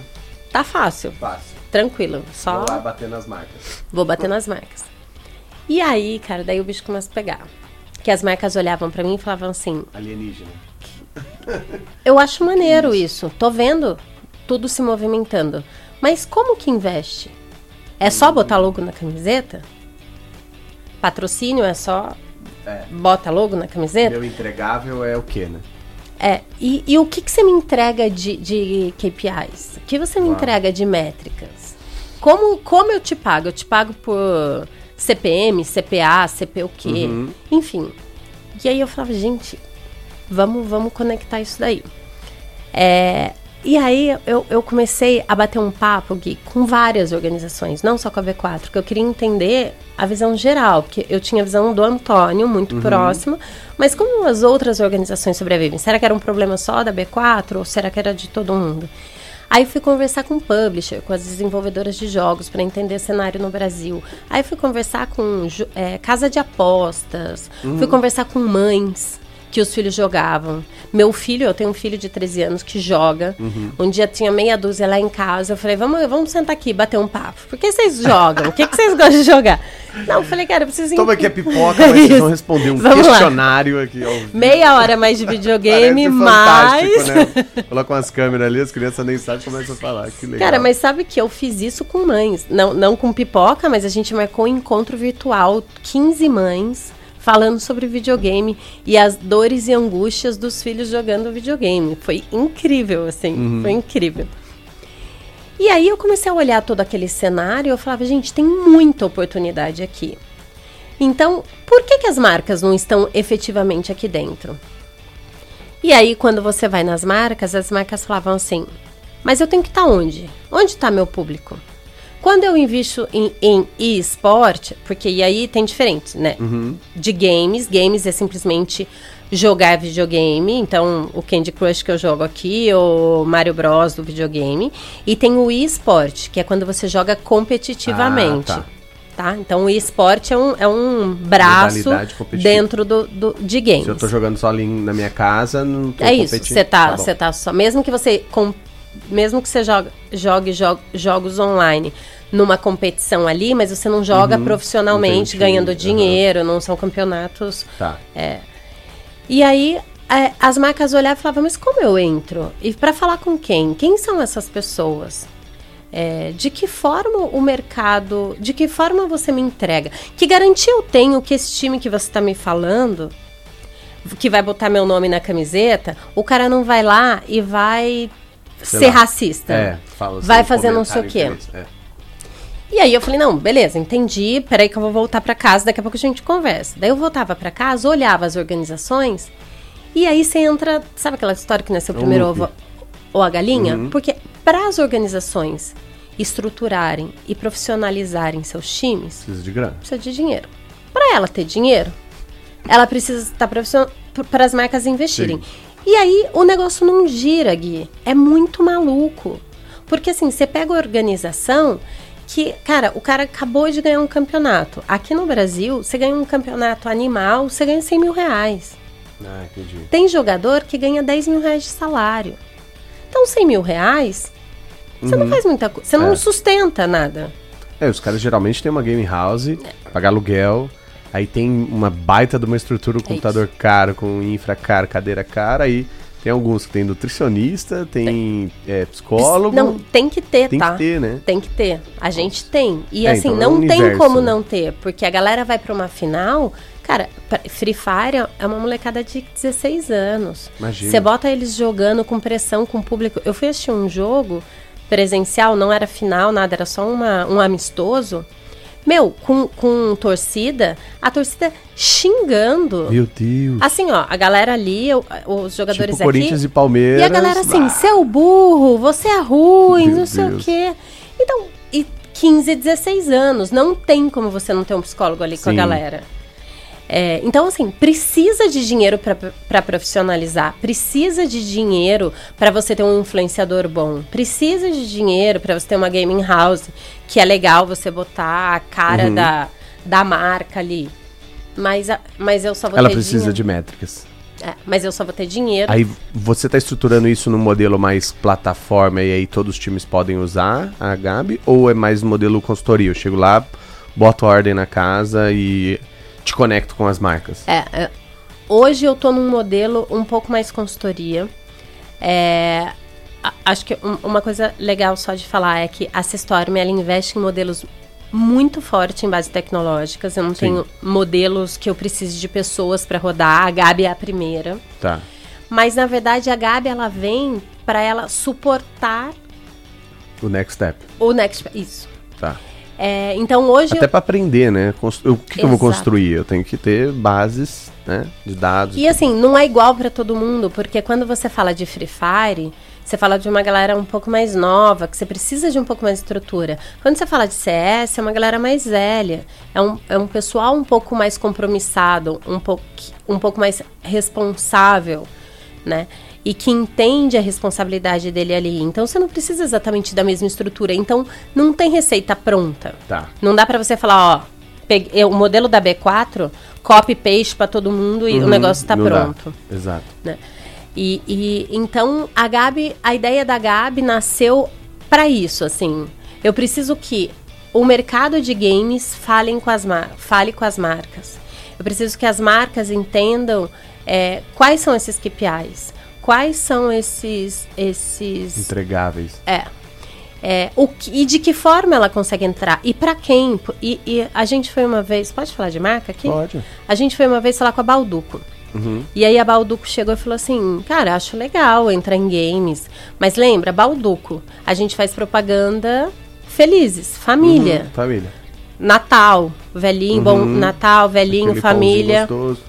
Speaker 2: Tá fácil.
Speaker 1: Fácil.
Speaker 2: Tranquilo. Só
Speaker 1: Vou lá bater nas marcas.
Speaker 2: vou bater nas marcas. E aí, cara, daí o bicho começa a pegar. Que as marcas olhavam pra mim e falavam assim:
Speaker 1: Alienígena.
Speaker 2: Eu acho maneiro isso. Tô vendo tudo se movimentando. Mas como que investe? É só botar logo na camiseta? Patrocínio é só
Speaker 1: É.
Speaker 2: bota logo na camiseta?
Speaker 1: Meu entregável é o quê, né?
Speaker 2: É. E, e o que, que você me entrega de, de KPIs? O que você me
Speaker 1: Uau.
Speaker 2: entrega de métricas? Como, como eu te pago? Eu te pago por CPM, CPA, CP o quê?
Speaker 1: Uhum.
Speaker 2: Enfim. E aí eu falava, gente, vamos, vamos conectar isso daí. É, e aí eu, eu comecei a bater um papo, Gui, com várias organizações, não só com a V4, que eu queria entender a visão geral, porque eu tinha a visão do Antônio, muito próximo, mas como as outras organizações sobrevivem? Será que era um problema só da B4 ou será que era de todo mundo? Aí fui conversar com o publisher, com as desenvolvedoras de jogos, para entender o cenário no Brasil. Aí fui conversar com é, casa de apostas, fui conversar com mães que os filhos jogavam. Meu filho, eu tenho um filho de 13 anos que joga. Um dia tinha meia dúzia lá em casa. Eu falei, vamos, vamos sentar aqui, bater um papo. Por que vocês jogam? O que, que vocês gostam de jogar? Não, eu falei, cara, eu preciso
Speaker 1: Toma aqui a pipoca, mas vocês vão responder um
Speaker 2: Vamos lá.
Speaker 1: questionário aqui ao vivo.
Speaker 2: Meia hora mais de videogame,
Speaker 1: fantástico, né? Coloca umas câmeras ali, as crianças nem sabem como é que falar. Que legal.
Speaker 2: Cara, mas sabe que eu fiz isso com mães. Não, não com pipoca, mas a gente marcou um encontro virtual, 15 mães, falando sobre videogame e as dores e angústias dos filhos jogando videogame. Foi incrível, assim, foi incrível. E aí eu comecei a olhar todo aquele cenário e eu falava, gente, tem muita oportunidade aqui. Então, por que, que as marcas não estão efetivamente aqui dentro? E aí, quando você vai nas marcas, as marcas falavam assim: mas eu tenho que estar onde? Onde está meu público? Quando eu invisto em, em e-sport, porque e aí tem diferente, né? De games, games é simplesmente jogar videogame, então o Candy Crush que eu jogo aqui, o Mario Bros do videogame, e tem o e-sport, que é quando você joga competitivamente.
Speaker 1: Ah,
Speaker 2: tá. Então o e-sport é um, é um braço dentro do, do- de games.
Speaker 1: Se eu tô jogando só ali na minha casa, não tô
Speaker 2: É isso, você tá, você tá só. Mesmo que você. com- mesmo que você jogue jo- jogos online numa competição ali, mas você não joga
Speaker 1: Uhum,
Speaker 2: profissionalmente,
Speaker 1: time,
Speaker 2: ganhando dinheiro, não são campeonatos.
Speaker 1: Tá.
Speaker 2: E aí é, as marcas olhavam e falavam, mas como eu entro? E para falar com quem? Quem são essas pessoas? É, de que forma o mercado, de que forma você me entrega? Que garantia eu tenho que esse time que você está me falando, que vai botar meu nome na camiseta, o cara não vai lá e vai ser
Speaker 1: lá.
Speaker 2: racista?
Speaker 1: É, fala assim,
Speaker 2: vai
Speaker 1: um
Speaker 2: fazer não sei o quê.
Speaker 1: É.
Speaker 2: E aí eu falei, não, beleza, entendi, peraí que eu vou voltar pra casa, daqui a pouco a gente conversa. Daí eu voltava pra casa, olhava as organizações, e aí você entra, sabe aquela história que nasceu
Speaker 1: É um
Speaker 2: primeiro ovo ou a galinha?
Speaker 1: Uhum.
Speaker 2: Porque para as organizações estruturarem e profissionalizarem seus times,
Speaker 1: Precisa de grana.
Speaker 2: precisa de dinheiro. Para ela ter dinheiro, ela precisa estar profissional para as marcas investirem.
Speaker 1: Sim.
Speaker 2: E aí o negócio não gira, Gui. É muito maluco. Porque assim, você pega a organização que, cara, o cara acabou de ganhar um campeonato. Aqui no Brasil, você ganha um campeonato animal, você ganha 100 mil reais.
Speaker 1: Ah, entendi.
Speaker 2: Tem jogador que ganha 10 mil reais de salário. Então, 100 mil reais, você não faz muita coisa. Você não
Speaker 1: Uhum. É.
Speaker 2: sustenta nada.
Speaker 1: É, os caras geralmente têm uma game house, pagar aluguel, aí tem uma baita de uma estrutura, um computador caro, com infra caro, cadeira cara, aí Tem alguns que tem nutricionista, tem, É, psicólogo.
Speaker 2: Não, tem que ter,
Speaker 1: tem
Speaker 2: tá?
Speaker 1: que ter, né?
Speaker 2: Tem que ter. A gente tem. E
Speaker 1: É,
Speaker 2: assim,
Speaker 1: então é
Speaker 2: não
Speaker 1: um
Speaker 2: tem
Speaker 1: universo,
Speaker 2: como
Speaker 1: né?
Speaker 2: não ter, porque a galera vai pra uma final. Cara, Free Fire é uma molecada de 16 anos.
Speaker 1: Imagina.
Speaker 2: Você bota eles jogando com pressão, com público. Eu fui assistir um jogo presencial, não era final, nada, era só uma, um amistoso. Meu, com, com torcida, a torcida xingando.
Speaker 1: Meu Deus.
Speaker 2: Assim, ó, a galera ali, os jogadores
Speaker 1: tipo Corinthians
Speaker 2: aqui.
Speaker 1: e Palmeiras.
Speaker 2: E a galera assim,
Speaker 1: bah,
Speaker 2: seu burro, você é ruim,
Speaker 1: Meu
Speaker 2: não sei
Speaker 1: Deus.
Speaker 2: o quê. Então, e 15, 16 anos, não tem como você não ter um psicólogo ali com a
Speaker 1: Sim.
Speaker 2: galera. É, então, assim, precisa de dinheiro para profissionalizar, precisa de dinheiro para você ter um influenciador bom, precisa de dinheiro para você ter uma gaming house, que é legal você botar a cara
Speaker 1: Uhum.
Speaker 2: da, da marca ali. Mas, a- mas eu só vou
Speaker 1: Ela
Speaker 2: ter
Speaker 1: precisa
Speaker 2: dinheiro.
Speaker 1: de métricas.
Speaker 2: É, mas eu só vou ter dinheiro.
Speaker 1: Aí você tá estruturando isso num modelo mais plataforma e aí todos os times podem usar a Gabi? Ou é mais modelo consultoria? Eu chego lá, boto ordem na casa e te conecto com as marcas.
Speaker 2: É, é, hoje eu tô num modelo um pouco mais consultoria. É, acho que um- uma coisa legal só de falar é que a Systorm, ela investe em modelos muito forte em bases tecnológicas. Eu não
Speaker 1: Sim.
Speaker 2: tenho modelos que eu precise de pessoas para rodar. A Gabi é a primeira.
Speaker 1: Tá.
Speaker 2: Mas na verdade a Gabi ela vem para ela suportar
Speaker 1: O next step.
Speaker 2: o next isso.
Speaker 1: Tá.
Speaker 2: É, então hoje
Speaker 1: Até pra aprender, né? Cons- eu- O que, que eu vou construir? Eu tenho que ter bases, né? De dados.
Speaker 2: E assim, não é igual pra todo mundo, porque quando você fala de Free Fire, você fala de uma galera um pouco mais nova, que você precisa de um pouco mais de estrutura. Quando você fala de CS, é uma galera mais velha. É um, é um pessoal um pouco mais compromissado, um pouco, um pouco mais responsável, né? E que entende a responsabilidade dele ali. Então você não precisa exatamente da mesma estrutura. Então não tem receita pronta.
Speaker 1: Tá.
Speaker 2: Não dá pra você falar, ó, peguei, o modelo da B4, copy paste pra todo mundo e o
Speaker 1: Uhum,
Speaker 2: negócio tá
Speaker 1: não dá.
Speaker 2: pronto.
Speaker 1: Exato.
Speaker 2: né? E, e então a Gabi, a ideia da Gabi nasceu pra isso, assim. Eu preciso que o mercado de games falem com as mar fale com as marcas. Eu preciso que as marcas entendam é, quais são esses KPIs, quais são esses esses
Speaker 1: Entregáveis.
Speaker 2: é. É, o que- e de que forma ela consegue entrar? E pra quem? E, e a gente foi uma vez. Pode falar de marca aqui?
Speaker 1: Pode.
Speaker 2: A gente foi uma vez falar com a Balduco.
Speaker 1: Uhum.
Speaker 2: E aí a Balduco chegou e falou assim: Cara, acho legal entrar em games. Mas lembra, Balduco, a gente faz propaganda felizes, família.
Speaker 1: Uhum, Família.
Speaker 2: Natal, velhinho, bom Natal, velhinho,
Speaker 1: Aquele
Speaker 2: família.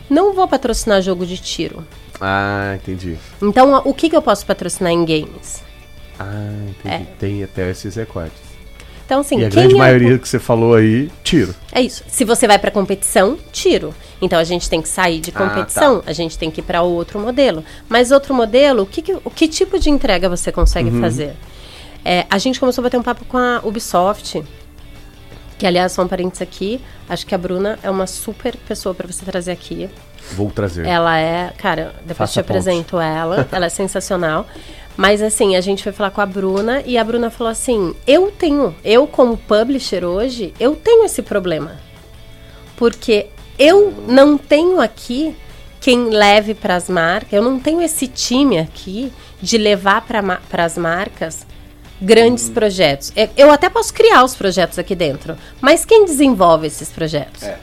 Speaker 2: Não vou patrocinar jogo de tiro.
Speaker 1: Ah, entendi.
Speaker 2: Então, o que, que eu posso patrocinar em games?
Speaker 1: Ah, entendi. Tem até esses recortes.
Speaker 2: Então, assim,
Speaker 1: e a grande
Speaker 2: é
Speaker 1: maioria que você falou aí, tiro.
Speaker 2: É isso. Se você vai para competição, tiro. Então a gente tem que sair de
Speaker 1: Ah, tá.
Speaker 2: competição, a gente tem que ir para outro modelo. Mas outro modelo, o que, que- o que tipo de entrega você consegue
Speaker 1: Uhum.
Speaker 2: fazer? É, a gente começou a bater um papo com a Ubisoft, que aliás, só um parênteses aqui, acho que a Bruna é uma super pessoa para você trazer aqui.
Speaker 1: Vou trazer.
Speaker 2: Ela é, cara, depois
Speaker 1: Faça
Speaker 2: te
Speaker 1: a ponte.
Speaker 2: apresento ela, ela é sensacional. Mas assim, a gente foi falar com a Bruna e a Bruna falou assim: "Eu tenho, eu como publisher hoje, eu tenho esse problema. Porque eu não tenho aqui quem leve para as marcas, eu não tenho esse time aqui de levar para as marcas grandes
Speaker 1: Hum.
Speaker 2: projetos. É, Eu até posso criar os projetos aqui dentro, mas quem desenvolve esses projetos?
Speaker 1: É.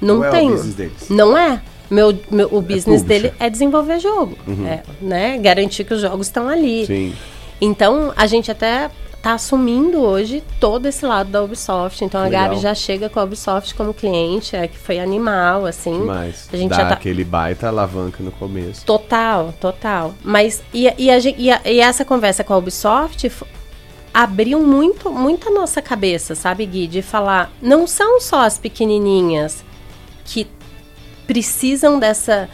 Speaker 2: Não
Speaker 1: Não é o business deles.
Speaker 2: Não é. Meu, meu- o business
Speaker 1: publisher.
Speaker 2: dele é desenvolver jogo. É, né? Garantir que os jogos estão ali.
Speaker 1: Sim.
Speaker 2: Então, a gente até tá assumindo hoje todo esse lado da Ubisoft. Então, a
Speaker 1: Legal.
Speaker 2: Gabi já chega com a Ubisoft como cliente, é, que foi animal, assim.
Speaker 1: Mas
Speaker 2: a gente
Speaker 1: dá
Speaker 2: já tá...
Speaker 1: aquele baita alavanca no começo.
Speaker 2: Total, total. Mas, e, e, a e, a- e essa conversa com a Ubisoft abriu muito, muito a nossa cabeça, sabe, Gui? De falar, não são só as pequenininhas que precisam dessa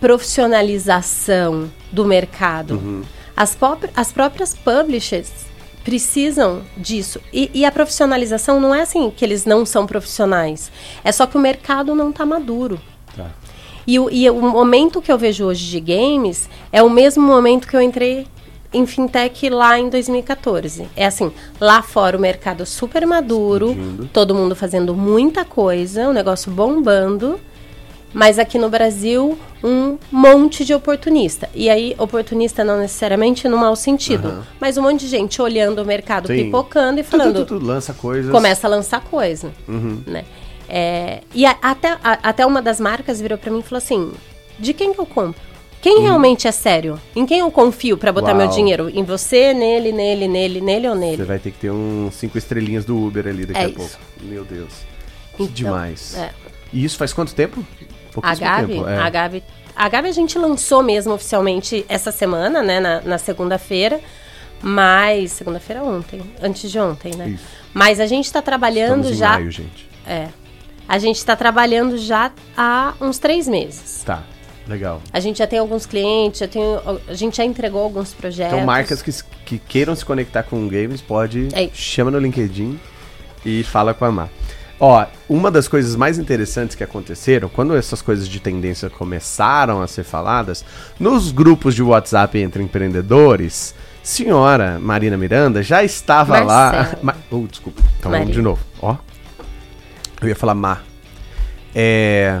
Speaker 2: profissionalização do mercado. As, pop- as próprias publishers precisam disso. E, e a profissionalização não é assim que eles não são profissionais. É só que o mercado não está maduro.
Speaker 1: Tá.
Speaker 2: E o, e o momento que eu vejo hoje de games é o mesmo momento que eu entrei em fintech lá em 2014. É assim, lá fora o mercado super maduro, todo mundo fazendo muita coisa, o negócio bombando. Mas aqui no Brasil, um monte de oportunista. E aí, oportunista não necessariamente no mau sentido,
Speaker 1: Aham.
Speaker 2: mas um monte de gente olhando o mercado
Speaker 1: Sim.
Speaker 2: pipocando e
Speaker 1: tu,
Speaker 2: falando,
Speaker 1: tu, tu, lança coisas.
Speaker 2: começa a lançar coisa,
Speaker 1: Uhum.
Speaker 2: né? É, e a- até, a- até uma das marcas virou pra mim e falou assim, de quem que eu compro? Quem realmente é sério? Em quem eu confio pra botar.
Speaker 1: Uau.
Speaker 2: meu dinheiro? Em você, nele, nele, nele, nele ou nele?
Speaker 1: Você vai ter que ter uns cinco estrelinhas do Uber ali daqui
Speaker 2: É
Speaker 1: a
Speaker 2: isso.
Speaker 1: pouco. Meu Deus. Que
Speaker 2: Então,
Speaker 1: demais.
Speaker 2: é.
Speaker 1: E isso faz quanto tempo?
Speaker 2: A Gabi,
Speaker 1: tempo. É.
Speaker 2: a Gabi, a Gabi a gente lançou mesmo oficialmente essa semana, né, na, na segunda-feira, mas segunda-feira ontem, antes de ontem, né?
Speaker 1: Isso.
Speaker 2: Mas a gente tá trabalhando já,
Speaker 1: maio, gente.
Speaker 2: é, a gente tá trabalhando já há uns três meses.
Speaker 1: Tá, legal.
Speaker 2: A gente já tem alguns clientes, já tem, a gente já entregou alguns projetos.
Speaker 1: Então, marcas que, que queiram se conectar com games, pode
Speaker 2: É
Speaker 1: chama no LinkedIn e fala com a Mar. Ó, uma das coisas mais interessantes que aconteceram, quando essas coisas de tendência começaram a ser faladas, nos grupos de WhatsApp entre empreendedores, senhora Marina Miranda já estava lá.
Speaker 2: Marcela.
Speaker 1: Ma oh, desculpa. Então vamos
Speaker 2: Marina.
Speaker 1: de novo. Ó. Eu ia falar Mar. É,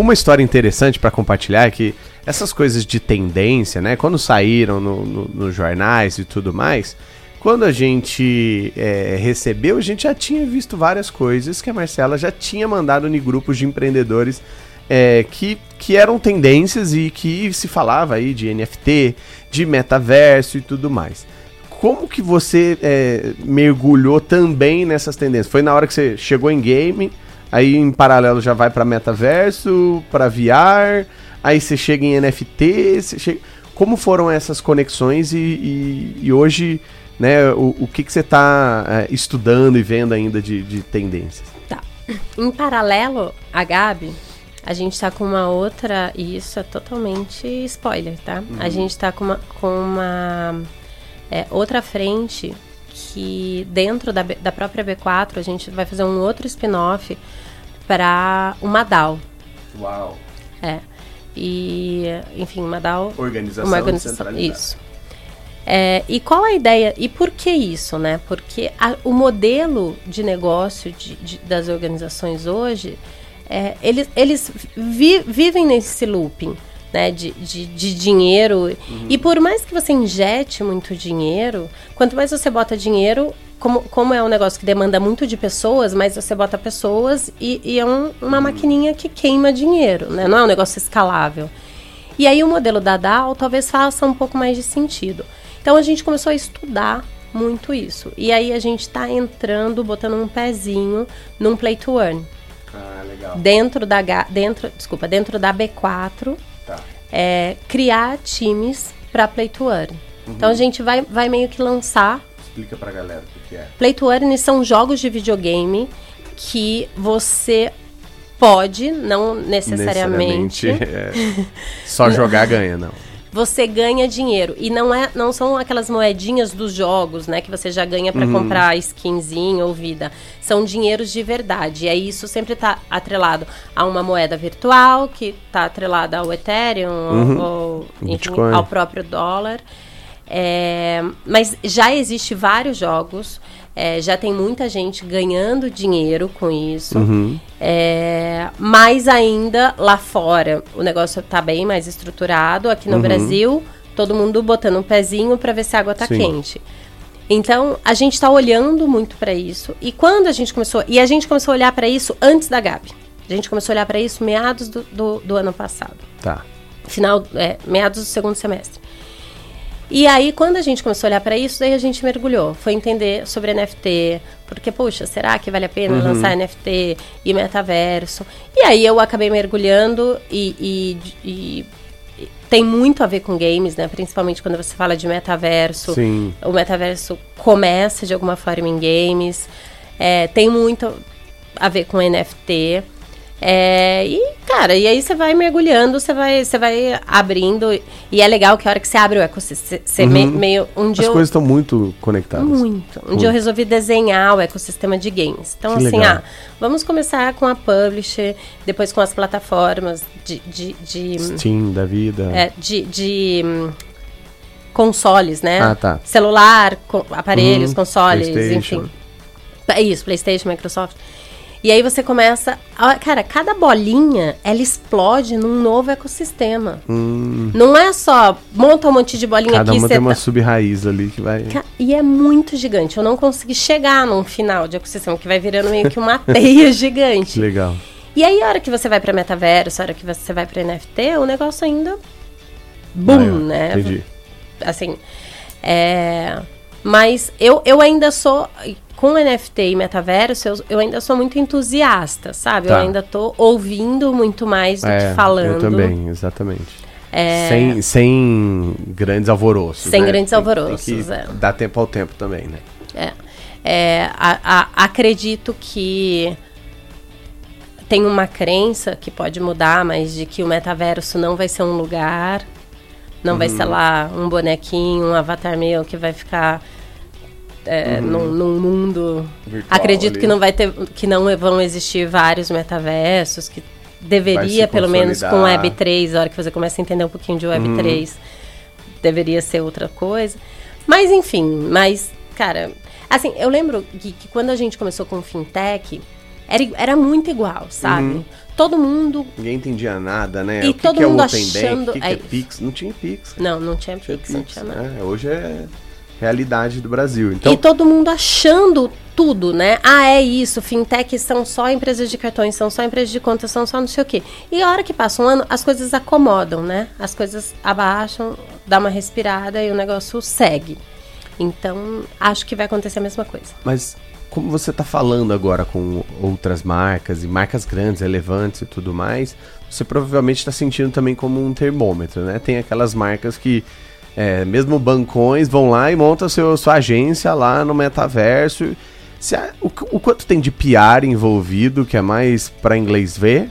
Speaker 1: uma história interessante para compartilhar é que essas coisas de tendência, né? Quando saíram no- no- nos jornais e tudo mais, quando a gente é, recebeu, a gente já tinha visto várias coisas que a Marcela já tinha mandado em grupos de empreendedores é, que, que eram tendências e que se falava aí de NFT, de metaverso e tudo mais. Como que você é, mergulhou também nessas tendências? Foi na hora que você chegou em game, aí em paralelo já vai para metaverso, para VR, aí você chega em NFT, você chega... como foram essas conexões e, e- e hoje, né, o, o que, que você está estudando e vendo ainda de, de tendências?
Speaker 2: Tá. Em paralelo, a Gabi, a gente tá com uma outra, e isso é totalmente spoiler, tá? A gente tá com uma, com uma é, outra frente que dentro da, da própria B4 a gente vai fazer um outro spin-off para uma DAO.
Speaker 1: Uau!
Speaker 2: É. E, enfim, uma DAO
Speaker 1: Organização,
Speaker 2: uma organização. Isso. É, e qual a ideia? E por que isso, né? Porque a- o modelo de negócio de- de- das organizações hoje, é, eles, eles vi- vivem nesse looping. Né, de, de, de dinheiro. E por mais que você injete muito dinheiro, quanto mais você bota dinheiro, como, como é um negócio que demanda muito de pessoas, mais você bota pessoas e, e é um- uma maquininha que queima dinheiro, né? Não é um negócio escalável. E aí o modelo da DAO talvez faça um pouco mais de sentido. Então a gente começou a estudar muito isso. E aí a gente está entrando, botando um pezinho num play to earn.
Speaker 1: Ah, legal.
Speaker 2: Dentro da dentro, desculpa, dentro da B4,
Speaker 1: Tá.
Speaker 2: é, criar times para play to earn. Então a gente vai, vai meio que lançar
Speaker 1: Explica pra galera o que, que é.
Speaker 2: Play to Earn são jogos de videogame que você pode, não necessariamente,
Speaker 1: Necessariamente, é, só jogar ganha, não.
Speaker 2: Você ganha dinheiro. E não, é, não são aquelas moedinhas dos jogos, né? Que você já ganha para comprar skinzinho ou vida. São dinheiros de verdade. E aí isso sempre tá atrelado a uma moeda virtual, que tá atrelada ao Ethereum, ou, ou, enfim, ao próprio dólar. É, mas já existe vários jogos, é, já tem muita gente ganhando dinheiro com isso. É, mas ainda lá fora o negócio está bem mais estruturado. Aqui no Brasil, todo mundo botando um pezinho para ver se a água está quente. Então, a gente está olhando muito para isso. E quando a gente começou. E a gente começou a olhar para isso antes da Gabi. A gente começou a olhar para isso meados do, do, do ano passado
Speaker 1: Tá.
Speaker 2: final, é, meados do segundo semestre. E aí, quando a gente começou a olhar para isso, daí a gente mergulhou. Foi entender sobre NFT, porque, poxa, será que vale a pena lançar NFT e metaverso? E aí eu acabei mergulhando e, e- e- e tem muito a ver com games, né? Principalmente quando você fala de metaverso.
Speaker 1: Sim.
Speaker 2: O metaverso começa de alguma forma em games. É, tem muito a ver com NFT. É, e, cara, e aí você vai mergulhando, você vai, você vai abrindo. E é legal que a hora que você abre o ecossistema, você me- meio. Um dia
Speaker 1: As
Speaker 2: eu-
Speaker 1: coisas estão muito conectadas.
Speaker 2: muito. Um dia eu resolvi desenhar o ecossistema de games. Então,
Speaker 1: Que
Speaker 2: assim,
Speaker 1: legal.
Speaker 2: ah, vamos começar com a publisher, depois com as plataformas de, de, de,
Speaker 1: Steam da vida.
Speaker 2: é, de, de, hum, consoles, né?
Speaker 1: Ah, tá.
Speaker 2: Celular, co- aparelhos,
Speaker 1: Uhum,
Speaker 2: consoles, enfim. É isso, PlayStation, Microsoft. E aí você começa. a- Cara, cada bolinha ela explode num novo ecossistema. Não é só monta um monte de bolinha
Speaker 1: Hum. Cada
Speaker 2: aqui
Speaker 1: uma
Speaker 2: você
Speaker 1: tem uma
Speaker 2: tá-
Speaker 1: sub-raiz ali que vai.
Speaker 2: E é muito gigante. Eu não consegui chegar num final de ecossistema que vai virando meio que uma teia gigante.
Speaker 1: Legal.
Speaker 2: E aí, a hora que você vai pra metaverso, a hora que você vai pra NFT, o negócio ainda. Boom,
Speaker 1: Maior.
Speaker 2: né?
Speaker 1: Entendi.
Speaker 2: Assim. É. Mas eu, eu ainda sou. Com NFT e metaverso, eu, eu ainda sou muito entusiasta, sabe?
Speaker 1: Tá.
Speaker 2: Eu ainda tô ouvindo muito mais do
Speaker 1: É,
Speaker 2: que falando.
Speaker 1: Eu também, exatamente.
Speaker 2: É.
Speaker 1: Sem, sem grandes alvoroços.
Speaker 2: Sem
Speaker 1: né?
Speaker 2: grandes
Speaker 1: Tem- tem
Speaker 2: alvoroços,
Speaker 1: que
Speaker 2: é.
Speaker 1: Dar tempo ao tempo também, né?
Speaker 2: É. É, a- a- acredito que tem uma crença que pode mudar, mas de que o metaverso não vai ser um lugar, não vai ser lá um bonequinho, um avatar meu que vai ficar é, num, num mundo.
Speaker 1: Virtual
Speaker 2: Acredito
Speaker 1: ali.
Speaker 2: que não vai ter, que não vão existir vários metaversos, que deveria, pelo menos com. Web 3, a hora que você começa a entender um pouquinho de Web 3, deveria ser outra coisa. Mas enfim, mas, cara, assim, eu lembro que, que quando a gente começou com fintech, era, era muito igual, sabe?
Speaker 1: Uhum.
Speaker 2: Todo mundo.
Speaker 1: Ninguém entendia nada, né?
Speaker 2: E
Speaker 1: o que,
Speaker 2: todo
Speaker 1: que é o
Speaker 2: mundo
Speaker 1: Open
Speaker 2: achando-
Speaker 1: Bank? O que, que é Pix? Não tinha Pix.
Speaker 2: Não, não tinha
Speaker 1: Tinha
Speaker 2: Pix, não
Speaker 1: Pix,
Speaker 2: tinha nada.
Speaker 1: né? Hoje é realidade do Brasil. Então,
Speaker 2: e todo mundo achando tudo, né? Ah, é isso, fintech são só empresas de cartões, são só empresas de contas, são só não sei o quê. E a hora que passa um ano, as coisas acomodam, né? As coisas abaixam, dá uma respirada e o negócio segue. Então, acho que vai acontecer a mesma coisa.
Speaker 1: Mas como você está falando agora com outras marcas e marcas grandes, relevantes e tudo mais, você provavelmente está sentindo também como um termômetro, né? Tem aquelas marcas que, é, mesmo bancões, vão lá e montam seu, sua agência lá no metaverso. Se o, o quanto tem de PR envolvido, que é mais para inglês ver,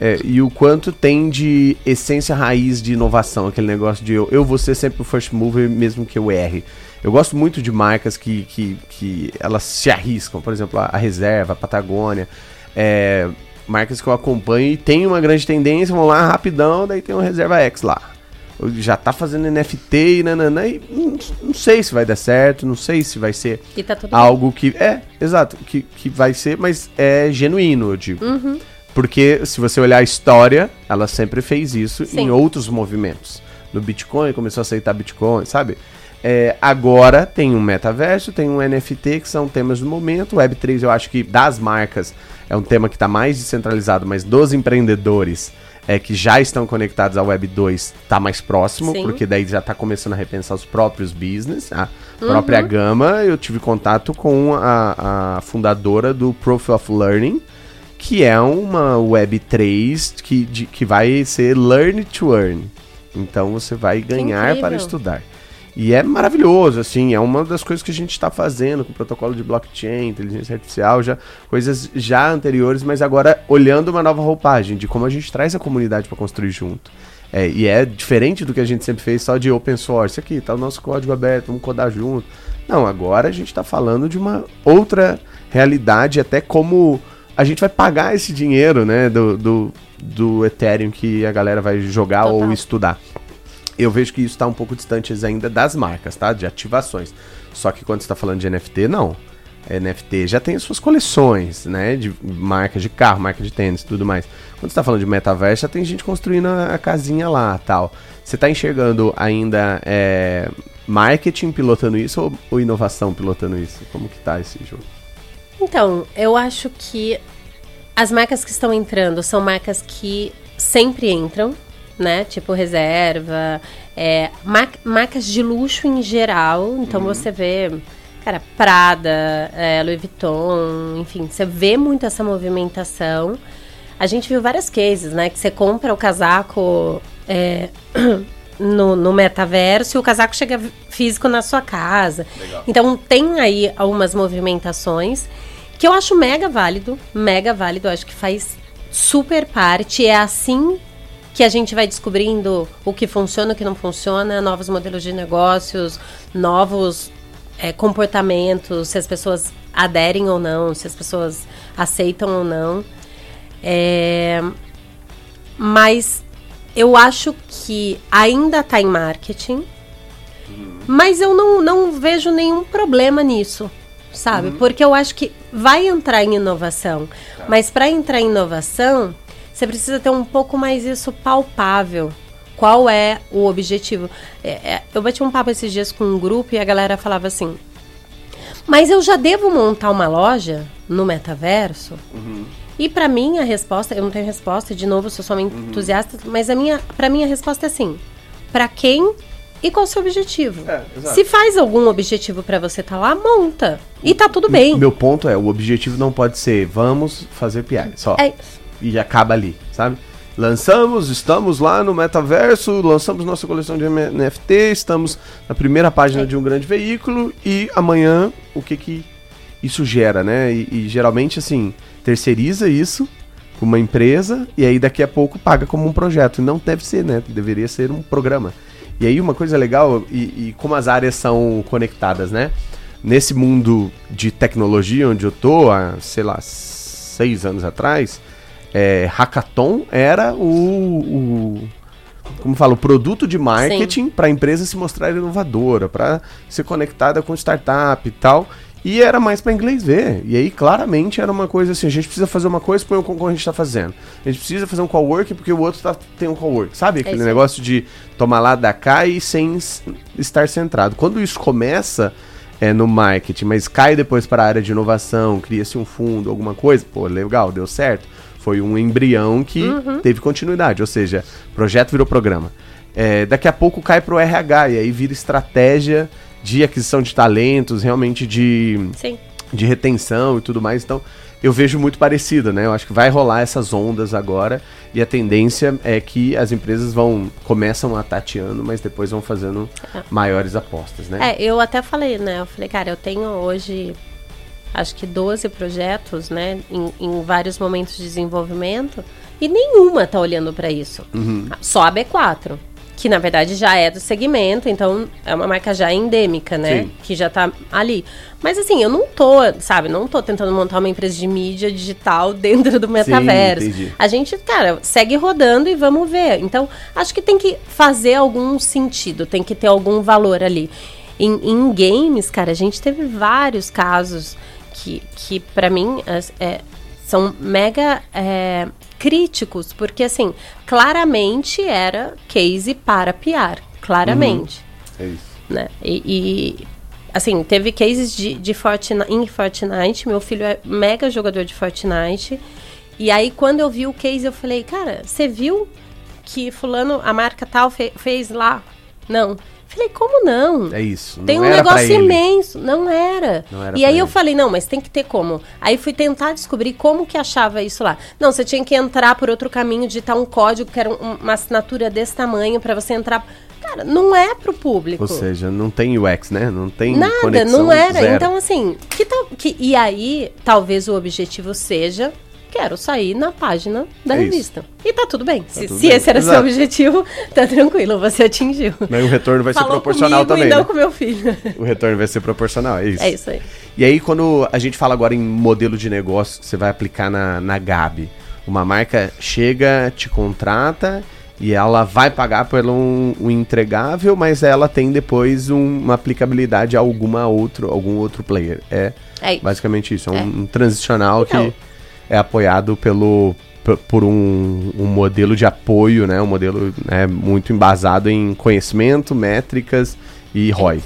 Speaker 1: é, e o quanto tem de essência raiz de inovação, aquele negócio de eu, eu vou ser sempre o first mover, mesmo que eu erre. Eu gosto muito de marcas que, que, que elas se arriscam, por exemplo, a, a Reserva, a Patagônia, é, marcas que eu acompanho e tem uma grande tendência, vão lá rapidão, daí tem um Reserva X lá. Já tá fazendo NFT e nananã, e não, não sei se vai dar certo, não sei se vai ser
Speaker 2: tá tudo bem.
Speaker 1: algo que. É, exato, que, que vai ser, mas é genuíno, eu digo.
Speaker 2: Uhum.
Speaker 1: Porque se você olhar a história, ela sempre fez isso
Speaker 2: Sim.
Speaker 1: em outros movimentos. No Bitcoin, começou a aceitar Bitcoin, sabe? É, agora tem um metaverso, tem um NFT, que são temas do momento. O Web3, eu acho que das marcas é um tema que está mais descentralizado, mas dos empreendedores é, que já estão conectados ao Web 2 está mais próximo,
Speaker 2: Sim.
Speaker 1: porque daí já está começando a repensar os próprios business, a própria gama. Eu tive contato com a, a fundadora do Proof of Learning, que é uma Web3 que, de- que vai ser Learn to Earn. Então você vai ganhar para estudar. E é maravilhoso, assim, é uma das coisas que a gente está fazendo com o protocolo de blockchain, inteligência artificial, já coisas já anteriores, mas agora olhando uma nova roupagem de como a gente traz a comunidade para construir junto. É, e é diferente do que a gente sempre fez só de open source. Aqui tá o nosso código aberto, vamos codar junto. Não, agora a gente está falando de uma outra realidade, até como a gente vai pagar esse dinheiro, né, do, do, do Ethereum que a galera vai jogar ou
Speaker 2: Total.
Speaker 1: estudar. Eu vejo que isso está um pouco distante ainda das marcas, tá? De ativações. Só que quando está falando de NFT, não. NFT já tem as suas coleções, né? De marcas de carro, marca de tênis tudo mais. Quando você tá falando de metaverso, já tem gente construindo a, a casinha lá tal. Você tá enxergando ainda é, marketing pilotando isso ou, ou inovação pilotando isso? Como que tá esse jogo?
Speaker 2: Então, eu acho que as marcas que estão entrando são marcas que sempre entram, né? Tipo reserva, é, mar- marcas de luxo em geral. Então você vê, cara, Prada, é, Louis Vuitton, enfim, você vê muito essa movimentação. A gente viu várias cases, né? Que você compra o casaco é, no, no metaverso e o casaco chega físico na sua casa. Então tem aí algumas movimentações que eu acho mega válido, mega válido, acho que faz super parte. É assim que a gente vai descobrindo o que funciona, o que não funciona, novos modelos de negócios, novos é, comportamentos, se as pessoas aderem ou não, se as pessoas aceitam ou não. É, mas eu acho que ainda está em marketing, mas eu não, não vejo nenhum problema nisso. sabe? Porque eu acho que vai entrar em inovação, mas para entrar em inovação, você precisa ter um pouco mais isso palpável. Qual é o objetivo? É, é, eu bati um papo esses dias com um grupo e a galera falava assim: Mas eu já devo montar uma loja no metaverso? E para mim a resposta, eu não tenho resposta, de novo, eu sou somente entusiasta, mas a minha, para mim a resposta é assim: para quem e qual o seu objetivo?
Speaker 1: É.
Speaker 2: Se faz algum objetivo para você estar lá, monta. E tá tudo bem.
Speaker 1: Meu ponto é, o objetivo não pode ser vamos fazer piada, só.
Speaker 2: É,
Speaker 1: E acaba ali, sabe? Lançamos, estamos lá no metaverso, lançamos nossa coleção de NFT, estamos na primeira página de um grande veículo e amanhã o que que isso gera, né? E, e geralmente assim, terceiriza isso com uma empresa e aí daqui a pouco paga como um projeto. E não deve ser, né? Deveria ser um programa. E aí uma coisa legal, e, e como as áreas são conectadas, né? Nesse mundo de tecnologia onde eu tô, há, sei lá, seis anos atrás, é, Hackathon era o, o como fala, o produto de marketing para a empresa se mostrar inovadora, para ser conectada com startup e tal. E era mais para inglês ver. E aí, claramente, era uma coisa assim: a gente precisa fazer uma coisa porque o concorrente está fazendo. A gente precisa fazer um cowork porque o outro tá, tem um cowork. Sabe? Aquele
Speaker 2: aí.
Speaker 1: negócio de tomar lá da cá e sem estar centrado. Quando isso começa é, no marketing, mas cai depois para a área de inovação, cria-se um fundo, alguma coisa, pô, legal, deu certo. Foi um embrião que teve continuidade, ou seja, projeto virou programa. É, daqui a pouco cai para o RH e aí vira estratégia de aquisição de talentos, realmente de
Speaker 2: sim.
Speaker 1: de retenção e tudo mais. Então, eu vejo muito parecido, né? Eu acho que vai rolar essas ondas agora e a tendência é que as empresas vão começam a tateando, mas depois vão fazendo maiores apostas, né?
Speaker 2: É, eu até falei, né? Eu falei, cara, eu tenho hoje acho que 12 projetos, né, em, em vários momentos de desenvolvimento, e nenhuma tá olhando para isso. Só a B4, que na verdade já é do segmento, então é uma marca já endêmica, né,
Speaker 1: Sim.
Speaker 2: que já tá ali. Mas assim, eu não tô, sabe, não tô tentando montar uma empresa de mídia digital dentro do metaverso.
Speaker 1: entendi.
Speaker 2: a gente, cara, segue rodando e vamos ver. Então, acho que tem que fazer algum sentido, tem que ter algum valor ali. Em, em games, cara, a gente teve vários casos que, que para mim, é, são mega é, críticos, porque, assim, claramente era case para piar. Claramente
Speaker 1: É isso.
Speaker 2: né? E, e, assim, teve cases de, de Fortnite, em Fortnite. Meu filho é mega jogador de Fortnite. E aí, quando eu vi o case, eu falei, cara, você viu que fulano, a marca tal, fe- fez lá? Não. Falei, como não?
Speaker 1: É isso.
Speaker 2: Tem um negócio imenso. Não era.
Speaker 1: Não era
Speaker 2: e aí eu
Speaker 1: ele.
Speaker 2: falei, não, mas tem que ter como. Aí fui tentar descobrir como que achava isso lá. Não, você tinha que entrar por outro caminho, digitar um código que era um- uma assinatura desse tamanho pra você entrar. Cara, não é pro público.
Speaker 1: Ou seja, não tem UX, né? Não tem
Speaker 2: Nada, não era.
Speaker 1: zero.
Speaker 2: Então, assim, que tal. Que, e aí, talvez o objetivo seja. Quero sair na página da
Speaker 1: É isso.
Speaker 2: revista. E tá tudo bem. se
Speaker 1: tudo
Speaker 2: se
Speaker 1: bem.
Speaker 2: esse era seu
Speaker 1: Exato.
Speaker 2: objetivo, tá tranquilo, você atingiu.
Speaker 1: Mas o retorno vai ser
Speaker 2: Falou
Speaker 1: proporcional
Speaker 2: comigo
Speaker 1: também.
Speaker 2: E não
Speaker 1: né?
Speaker 2: com meu filho.
Speaker 1: O retorno vai ser proporcional, é isso.
Speaker 2: É isso aí.
Speaker 1: E aí, quando a gente fala agora em modelo de negócio que você vai aplicar na, na Gabi, uma marca chega, te contrata e ela vai pagar por um, um entregável, mas ela tem depois um- uma aplicabilidade a alguma outro, algum outro player. É
Speaker 2: É isso.
Speaker 1: basicamente isso, é um,
Speaker 2: É.
Speaker 1: um transicional
Speaker 2: Então.
Speaker 1: que é apoiado pelo por um, um modelo de apoio, né? Um modelo né, muito embasado em conhecimento, métricas e ROI.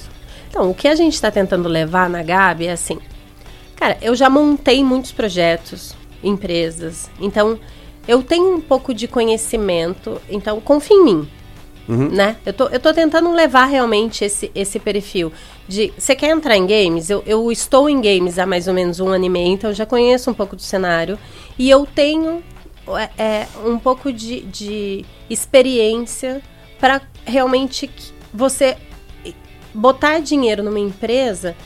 Speaker 2: Então, o que a gente está tentando levar na Gabi é assim. Cara, eu já montei muitos projetos, empresas. Então, eu tenho um pouco de conhecimento. Então, confia em mim. Né? Eu, tô, eu tô tentando levar realmente esse, esse perfil de. Você quer entrar em games? Eu, eu estou em games há mais ou menos um ano e meio, então eu já conheço um pouco do cenário. E eu tenho é, é, um pouco de, de experiência para realmente você botar dinheiro numa empresa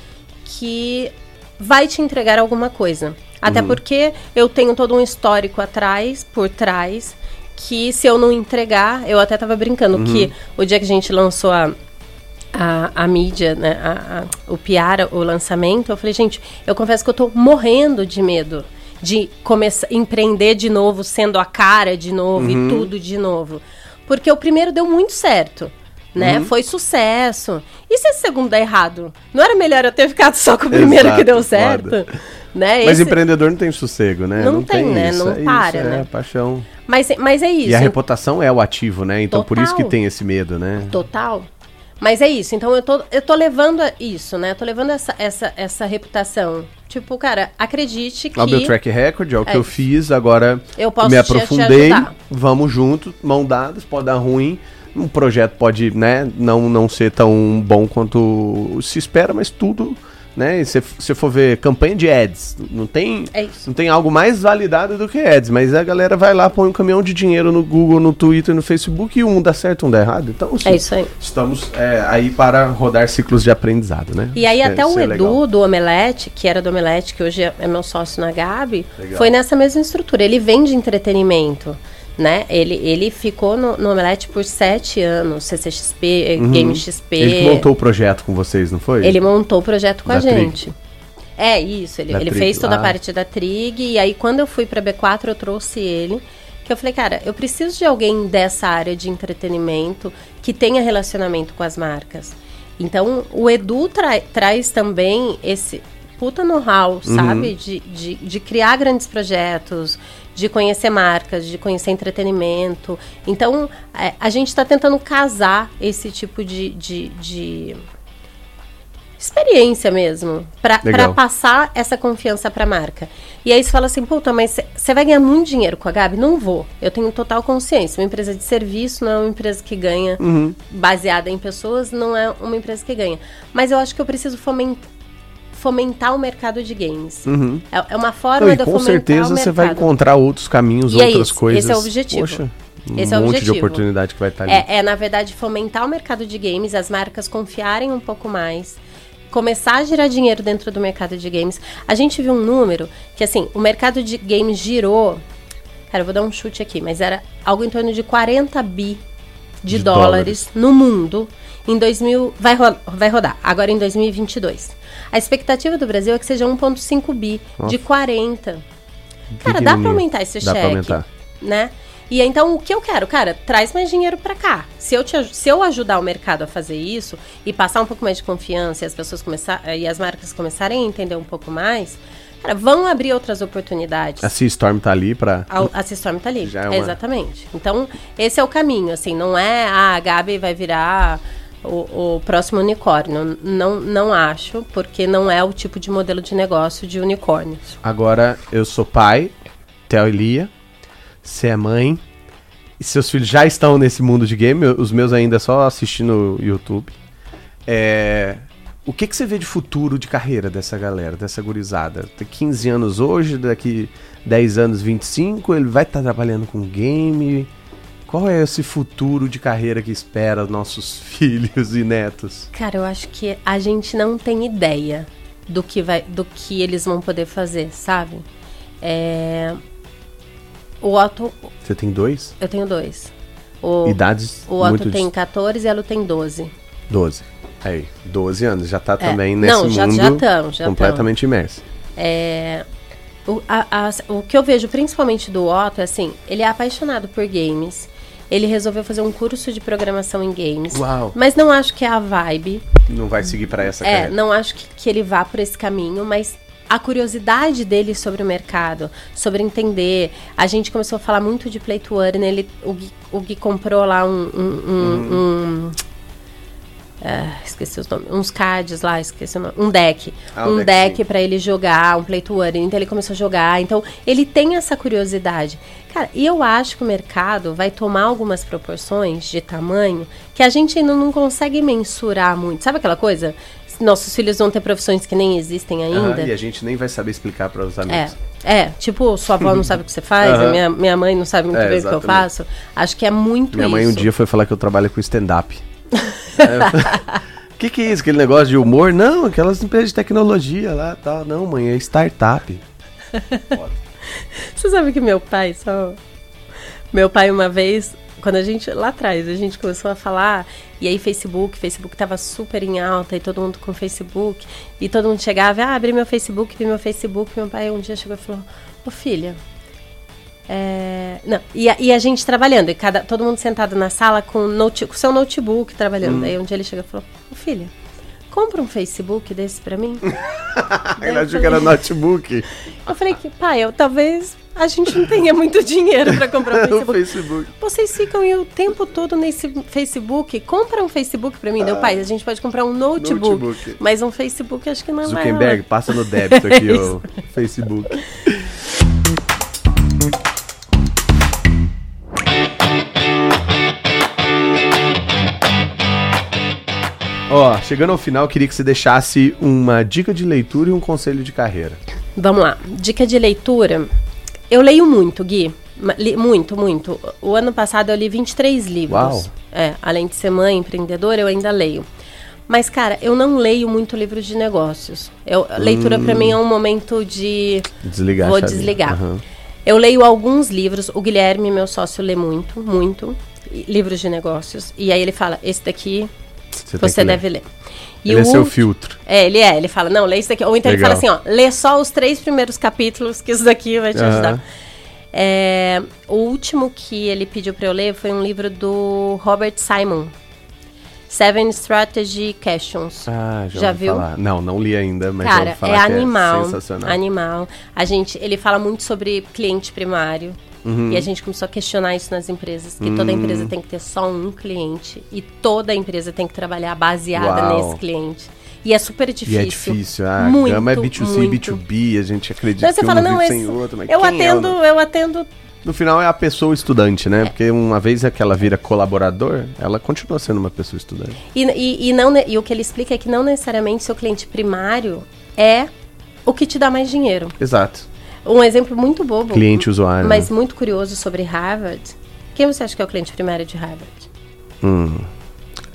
Speaker 2: que vai te entregar alguma coisa. Até porque eu tenho todo um histórico atrás, por trás, que se eu não entregar, eu até tava brincando que o dia que a gente lançou a, a, a mídia, né, a, a- o Piara, o lançamento, eu falei, gente, eu confesso que eu tô morrendo de medo de começar empreender de novo, sendo a cara de novo e tudo de novo. Porque o primeiro deu muito certo. né? Foi sucesso. E se esse segundo der errado? Não era melhor eu ter ficado só com o primeiro
Speaker 1: Exato,
Speaker 2: que deu
Speaker 1: foda.
Speaker 2: Né?
Speaker 1: Mas
Speaker 2: Esse-
Speaker 1: empreendedor não tem sossego, né?
Speaker 2: Não tem, né?
Speaker 1: isso,
Speaker 2: Não
Speaker 1: é
Speaker 2: para,
Speaker 1: isso,
Speaker 2: né?
Speaker 1: É paixão.
Speaker 2: mas, mas é isso.
Speaker 1: E a reputação é o ativo, né? Então por isso que
Speaker 2: Total.
Speaker 1: tem esse medo, né?
Speaker 2: Total. Mas é isso, então eu tô, eu tô levando isso, né? Eu tô levando essa, essa, essa reputação. Tipo, cara, acredite que.
Speaker 1: É o meu track record, é o que
Speaker 2: É
Speaker 1: eu fiz, agora
Speaker 2: Eu posso
Speaker 1: me
Speaker 2: te- te
Speaker 1: aprofundei,
Speaker 2: ajudar.
Speaker 1: vamos junto, mão dadas, pode dar ruim. Um projeto pode, né, não, não ser tão bom quanto se espera, mas tudo, né? Se você for ver campanha de ads, não tem,
Speaker 2: É
Speaker 1: não tem algo mais validado do que ads, mas a galera vai lá, põe um caminhão de dinheiro no Google, no Twitter, no Facebook e um dá certo, um dá errado. Então, assim,
Speaker 2: É isso aí.
Speaker 1: estamos é, aí para rodar ciclos de aprendizado, né?
Speaker 2: E aí
Speaker 1: é-
Speaker 2: até o
Speaker 1: é
Speaker 2: Edu
Speaker 1: legal.
Speaker 2: do Omelete, que era do Omelete, que hoje é é meu sócio na Gabi,
Speaker 1: Legal.
Speaker 2: foi nessa mesma estrutura. Ele vende entretenimento, né? Ele, ele ficou no, no Omelete por sete anos, CCXP, Game XP.
Speaker 1: Uhum. Ele montou o projeto com vocês, não foi?
Speaker 2: Ele montou o projeto com
Speaker 1: Da
Speaker 2: a
Speaker 1: Trig.
Speaker 2: gente. É, isso. Ele,
Speaker 1: Da
Speaker 2: ele
Speaker 1: Trig,
Speaker 2: fez toda
Speaker 1: ah.
Speaker 2: a parte da Trig. E aí, quando eu fui pra B4, eu trouxe ele. Que eu falei, cara, eu preciso de alguém dessa área de entretenimento que tenha relacionamento com as marcas. Então, o Edu tra- traz também esse puta know-how,
Speaker 1: Uhum.
Speaker 2: sabe? De, de, de criar grandes projetos, de conhecer marcas, de conhecer entretenimento. Então, é, a gente está tentando casar esse tipo de- de- de experiência mesmo, pra passar essa confiança pra marca. E aí você fala assim, puta, mas você vai ganhar muito dinheiro com a Gabi? Não vou. Eu tenho total consciência. Uma empresa de serviço não é uma empresa que ganha
Speaker 1: Uhum.
Speaker 2: baseada em pessoas, não é uma empresa que ganha. Mas eu acho que eu preciso fomen- fomentar o mercado de games.
Speaker 1: Uhum.
Speaker 2: É, é uma forma de eu
Speaker 1: com
Speaker 2: fomentar
Speaker 1: certeza você vai encontrar outros caminhos,
Speaker 2: E é
Speaker 1: outras
Speaker 2: isso,
Speaker 1: coisas.
Speaker 2: esse é o objetivo.
Speaker 1: Poxa, um
Speaker 2: Esse é o
Speaker 1: monte de
Speaker 2: objetivo.
Speaker 1: oportunidade que vai estar ali.
Speaker 2: É, é, na verdade, fomentar o mercado de games, as marcas confiarem um pouco mais, começar a girar dinheiro dentro do mercado de games. A gente viu um número que, assim, o mercado de games girou. Cara, eu vou dar um chute aqui, mas era algo em torno de 40 bi de,
Speaker 1: De
Speaker 2: dólares, no mundo em 2000. Vai, ro- vai rodar, agora em 2022. A expectativa do Brasil é que seja 1,5 bi
Speaker 1: Nossa.
Speaker 2: de 40. Cara, dá pra
Speaker 1: Pequenininho.
Speaker 2: aumentar esse
Speaker 1: Dá
Speaker 2: cheque.
Speaker 1: aumentar.
Speaker 2: Né? E então o que eu quero, cara, traz mais dinheiro pra cá. Se eu, te, se eu ajudar o mercado a fazer isso e passar um pouco mais de confiança e as pessoas começar e as marcas começarem a entender um pouco mais, cara, vão abrir outras oportunidades.
Speaker 1: A Storm tá ali pra.
Speaker 2: A, a System tá ali.
Speaker 1: Já é uma-
Speaker 2: Exatamente. Então, esse é o caminho, assim, não é ah, a Gabi vai virar o, o próximo unicórnio. Não, não acho, porque não é o tipo de modelo de negócio de unicórnios.
Speaker 1: Agora eu sou pai, Theo e Lia. Você é mãe. E seus filhos já estão nesse mundo de game. Os meus ainda só assistindo YouTube. É, O que, que você vê de futuro de carreira dessa galera, dessa gurizada? Tem 15 anos hoje, daqui 10 anos, 25, ele vai estar trabalhando com game. Qual é esse futuro de carreira que espera os nossos filhos e netos?
Speaker 2: Cara, eu acho que a gente não tem ideia do que, vai, do que eles vão poder fazer, sabe? É... O Otto,
Speaker 1: Você tem dois?
Speaker 2: eu tenho dois. O,
Speaker 1: Idades
Speaker 2: o Otto
Speaker 1: muito
Speaker 2: tem
Speaker 1: dist-
Speaker 2: 14 e a Lu tem 12.
Speaker 1: 12. Aí, 12 anos, já tá
Speaker 2: É.
Speaker 1: também nesse
Speaker 2: Não, já-
Speaker 1: mundo
Speaker 2: já tão, já
Speaker 1: completamente imerso.
Speaker 2: É, o, a- a- o que eu vejo principalmente do Otto é assim, ele é apaixonado por games. Ele resolveu fazer um curso de programação em games.
Speaker 1: Uau.
Speaker 2: Mas não acho que é a vibe.
Speaker 1: Não vai seguir pra essa
Speaker 2: É,
Speaker 1: carreira.
Speaker 2: não acho que, que ele vá por esse caminho, mas a curiosidade dele sobre o mercado, sobre entender. A gente começou a falar muito de Play to Earn, ele, o, Gui, o Gui comprou lá um. um- um-
Speaker 1: Uhum.
Speaker 2: um- ah, esqueci os nomes. Uns cards lá, esqueci o nome. Um deck.
Speaker 1: Ah,
Speaker 2: um
Speaker 1: deck,
Speaker 2: deck pra ele jogar, um Play to Earn. Então ele começou a jogar. Então ele tem essa curiosidade. Cara, e eu acho que o mercado vai tomar algumas proporções de tamanho que a gente ainda não consegue mensurar muito. Sabe aquela coisa? Nossos filhos vão ter profissões que nem existem ainda.
Speaker 1: e a gente nem vai saber explicar para os
Speaker 2: É,
Speaker 1: amigos.
Speaker 2: é, tipo, sua avó não sabe o que você faz,
Speaker 1: Aham.
Speaker 2: minha, minha mãe não sabe muito
Speaker 1: É,
Speaker 2: bem o que eu faço. Acho que é muito
Speaker 1: Minha mãe
Speaker 2: isso.
Speaker 1: um dia foi falar que eu trabalho com stand-up. O que, que é isso? Aquele negócio de humor? Não, aquelas empresas de tecnologia lá tal. Não, mãe, é startup.
Speaker 2: Você sabe que meu pai só. Meu pai, uma vez, quando a gente. Lá atrás, a gente começou a falar. E aí, Facebook, Facebook tava super em alta e todo mundo com Facebook. E todo mundo chegava, ah, abri meu Facebook, vi meu Facebook. Meu pai um dia chegou e falou: Ô filha, é, não, e, a, e a gente trabalhando, e cada, todo mundo sentado na sala com, note, com seu notebook trabalhando. Aí um dia ele chega e falou: "Ô, Filha, compra um Facebook desse pra mim?
Speaker 1: Ele achou que era notebook.
Speaker 2: eu falei que, pai, eu, talvez a gente não tenha muito dinheiro pra comprar um
Speaker 1: o
Speaker 2: Facebook.
Speaker 1: Facebook.
Speaker 2: Vocês ficam o tempo todo nesse Facebook. Compra um Facebook pra mim. Meu pai, a gente pode comprar um notebook.
Speaker 1: Notebook.
Speaker 2: Mas um Facebook acho que não vai
Speaker 1: Zuckerberg,
Speaker 2: rolar.
Speaker 1: passa no débito aqui
Speaker 2: É
Speaker 1: o Facebook. Ó, chegando ao final, queria que você deixasse uma dica de leitura e um conselho de carreira.
Speaker 2: Vamos lá. Dica de leitura. Eu leio muito, Gui. Li- muito, muito. O ano passado eu li 23 livros.
Speaker 1: Uau.
Speaker 2: É, além de ser mãe, empreendedora, eu ainda leio. Mas, cara, eu não leio muito livros de negócios. Eu, a leitura pra mim é um momento de
Speaker 1: Desligar.
Speaker 2: Vou desligar.
Speaker 1: Aham.
Speaker 2: Eu leio alguns livros. O Guilherme, meu sócio, lê muito, muito. Livros de negócios. E aí ele fala: esse daqui
Speaker 1: Você,
Speaker 2: você
Speaker 1: que ler.
Speaker 2: deve ler. E
Speaker 1: Ele é
Speaker 2: o
Speaker 1: seu
Speaker 2: ulti-
Speaker 1: filtro.
Speaker 2: É, ele é. Ele fala: não, lê isso daqui. Ou então
Speaker 1: Legal.
Speaker 2: ele fala assim: ó, lê só os três primeiros capítulos, que isso daqui vai te ajudar. É, o último que ele pediu pra eu ler foi um livro do Robert Simon. Seven Strategy Questions.
Speaker 1: Ah, já,
Speaker 2: Já viu?
Speaker 1: falar. Não, não li ainda, mas já
Speaker 2: Cara,
Speaker 1: ouvi falar
Speaker 2: é
Speaker 1: que
Speaker 2: animal.
Speaker 1: sensacional.
Speaker 2: animal. A gente, ele fala muito sobre cliente primário.
Speaker 1: Uhum.
Speaker 2: E a gente começou a questionar isso nas empresas, que toda
Speaker 1: Hum.
Speaker 2: empresa tem que ter só um cliente e toda empresa tem que trabalhar baseada
Speaker 1: Uau.
Speaker 2: nesse cliente. E é super difícil.
Speaker 1: E é difícil. Ah,
Speaker 2: muito,
Speaker 1: gama é B2C,
Speaker 2: muito.
Speaker 1: B2B, a gente acredita
Speaker 2: Então você
Speaker 1: que
Speaker 2: fala,
Speaker 1: um
Speaker 2: não,
Speaker 1: vive
Speaker 2: esse,
Speaker 1: outro, mas
Speaker 2: eu
Speaker 1: é
Speaker 2: atendo,
Speaker 1: não?
Speaker 2: eu atendo
Speaker 1: No final é a pessoa estudante, né? Porque uma vez que ela vira colaborador, ela continua sendo uma pessoa estudante.
Speaker 2: E, e, e não, e o que ele explica é que não necessariamente seu cliente primário é o que te dá mais dinheiro.
Speaker 1: Exato.
Speaker 2: Um exemplo muito bobo,
Speaker 1: Cliente usuário.
Speaker 2: mas
Speaker 1: né?
Speaker 2: muito curioso sobre Harvard. Quem você acha que é o cliente primário de Harvard?
Speaker 1: Hum,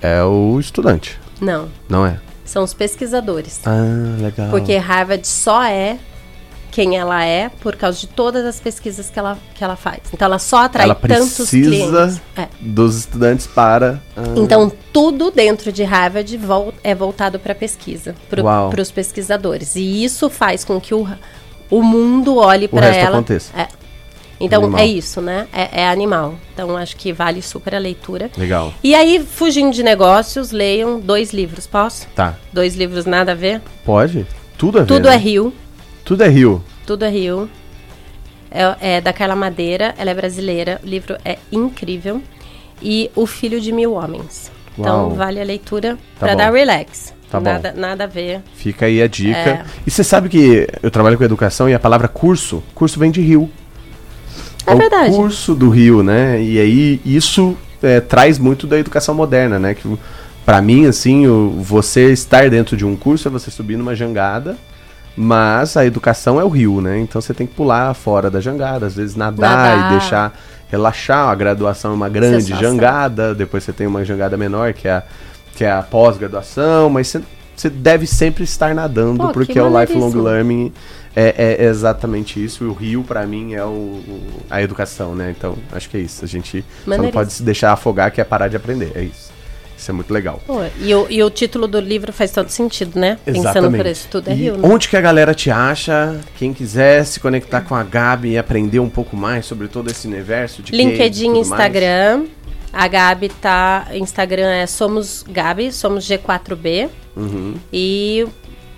Speaker 1: é o estudante,
Speaker 2: Não,
Speaker 1: não é?
Speaker 2: são os pesquisadores.
Speaker 1: Ah, legal.
Speaker 2: Porque Harvard só é quem ela é por causa de todas as pesquisas que ela, que ela faz. Então ela só atrai
Speaker 1: ela
Speaker 2: tantos
Speaker 1: precisa
Speaker 2: clientes. É.
Speaker 1: dos estudantes para. ah,
Speaker 2: Então, tudo dentro de Harvard vol- é voltado para pesquisa, para os pesquisadores. E isso faz com que o, o mundo olhe para ela.
Speaker 1: aconteça.
Speaker 2: É. Então,
Speaker 1: Animal.
Speaker 2: é isso, né? É, é animal. Então, acho que vale super a leitura.
Speaker 1: Legal.
Speaker 2: E aí, fugindo de negócios, leiam dois livros. Posso?
Speaker 1: Tá.
Speaker 2: Dois livros nada a ver.
Speaker 1: Pode? Tudo a ver.
Speaker 2: Tudo
Speaker 1: né?
Speaker 2: é Rio.
Speaker 1: Tudo é Rio.
Speaker 2: Tudo é Rio. É, é da Carla Madeira, ela é brasileira. O livro é incrível. E O Filho de Mil Homens. Então,
Speaker 1: Uau.
Speaker 2: vale a leitura
Speaker 1: Tá
Speaker 2: pra
Speaker 1: bom.
Speaker 2: dar relax.
Speaker 1: Tá bom.
Speaker 2: nada, nada a ver.
Speaker 1: Fica aí a dica.
Speaker 2: É.
Speaker 1: E você sabe que eu trabalho com educação e a palavra curso, curso vem de Rio.
Speaker 2: É verdade.
Speaker 1: o curso do Rio, né? E aí isso é, traz muito da educação moderna, né? Que para mim, assim, o, você estar dentro de um curso é você subir numa jangada, mas a educação é o rio, né? Então você tem que pular fora da jangada, às vezes nadar,
Speaker 2: Nadar.
Speaker 1: e deixar relaxar. A graduação é uma grande
Speaker 2: Sensação.
Speaker 1: jangada, depois você tem uma jangada menor que é a, que é a pós-graduação, mas você, você deve sempre estar nadando,
Speaker 2: Pô, que
Speaker 1: porque o lifelong learning é, é exatamente isso. E o Rio, pra mim, é o, o- a educação, né? Então, acho que é isso. A gente só não pode se deixar afogar, que é parar de aprender. É isso. Isso é muito legal.
Speaker 2: Pô, e, o, e o título do livro faz todo sentido, né? Pensando por isso. Tudo é
Speaker 1: E
Speaker 2: Rio, né?
Speaker 1: Onde que a galera te acha? Quem quiser se conectar com a Gabi e aprender um pouco mais sobre todo esse universo de
Speaker 2: LinkedIn,
Speaker 1: tudo mais.
Speaker 2: Instagram. A Gabi tá. Instagram é Somos Gabi, somos G4B.
Speaker 1: Uhum.
Speaker 2: E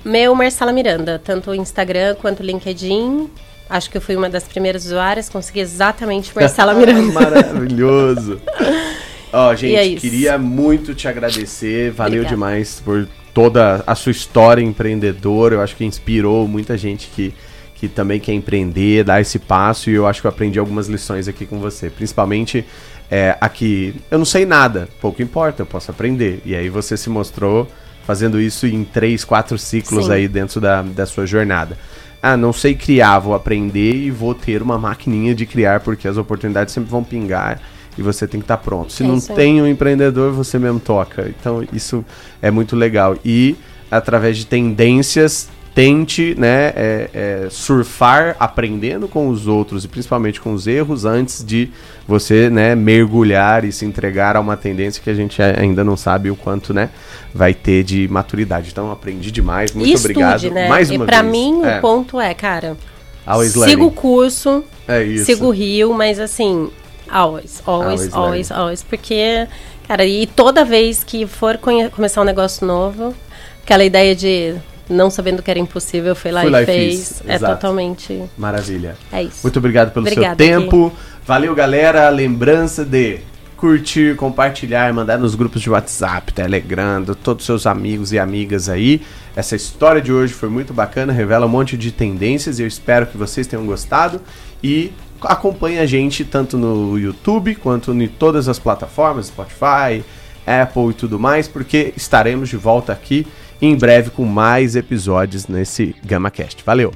Speaker 2: meu Marcela Miranda, tanto o Instagram quanto o LinkedIn. Acho que eu fui uma das primeiras usuárias, consegui exatamente Marcela Miranda.
Speaker 1: Maravilhoso. Ó, gente,
Speaker 2: E é
Speaker 1: queria muito te agradecer. Valeu
Speaker 2: Obrigada.
Speaker 1: demais por toda a sua história empreendedora. Eu acho que inspirou muita gente que, que também quer empreender, dar esse passo. E eu acho que eu aprendi algumas lições aqui com você. Principalmente é, aqui, eu não sei nada, pouco importa, eu posso aprender. E aí você se mostrou fazendo isso em três, quatro ciclos
Speaker 2: Sim.
Speaker 1: aí dentro da, da sua jornada. Ah, não sei criar, vou aprender e vou ter uma maquininha de criar, porque as oportunidades sempre vão pingar e você tem que estar pronto. Se
Speaker 2: É
Speaker 1: não tem um empreendedor, você mesmo toca. Então, isso é muito legal. E, através de tendências, tente né, é, é, surfar aprendendo com os outros e principalmente com os erros antes de você né, mergulhar e se entregar a uma tendência que a gente ainda não sabe o quanto né, vai ter de maturidade. Então, aprendi demais. Muito
Speaker 2: e estude,
Speaker 1: obrigado.
Speaker 2: né?
Speaker 1: Mais
Speaker 2: e
Speaker 1: uma
Speaker 2: pra
Speaker 1: vez.
Speaker 2: mim,
Speaker 1: É.
Speaker 2: o ponto é, cara,
Speaker 1: Always learning.
Speaker 2: o curso,
Speaker 1: É
Speaker 2: sigo o Rio, mas assim, always,
Speaker 1: Always
Speaker 2: always, always, always, porque, cara, e toda vez que for começar um negócio novo, aquela ideia de não sabendo que era impossível, foi lá
Speaker 1: Fui
Speaker 2: e
Speaker 1: lá e
Speaker 2: fez.
Speaker 1: fiz,
Speaker 2: é
Speaker 1: exato.
Speaker 2: totalmente.
Speaker 1: Maravilha.
Speaker 2: É isso.
Speaker 1: Muito obrigado pelo
Speaker 2: Obrigada,
Speaker 1: seu tempo. Valeu, galera. Lembrança de curtir, compartilhar, mandar nos grupos de WhatsApp, Telegram, todos os seus amigos e amigas aí. Essa história de hoje foi muito bacana, revela um monte de tendências e eu espero que vocês tenham gostado. E acompanhe a gente tanto no YouTube quanto em todas as plataformas, Spotify, Apple e tudo mais, porque estaremos de volta aqui em breve com mais episódios nesse GamaCast. Valeu!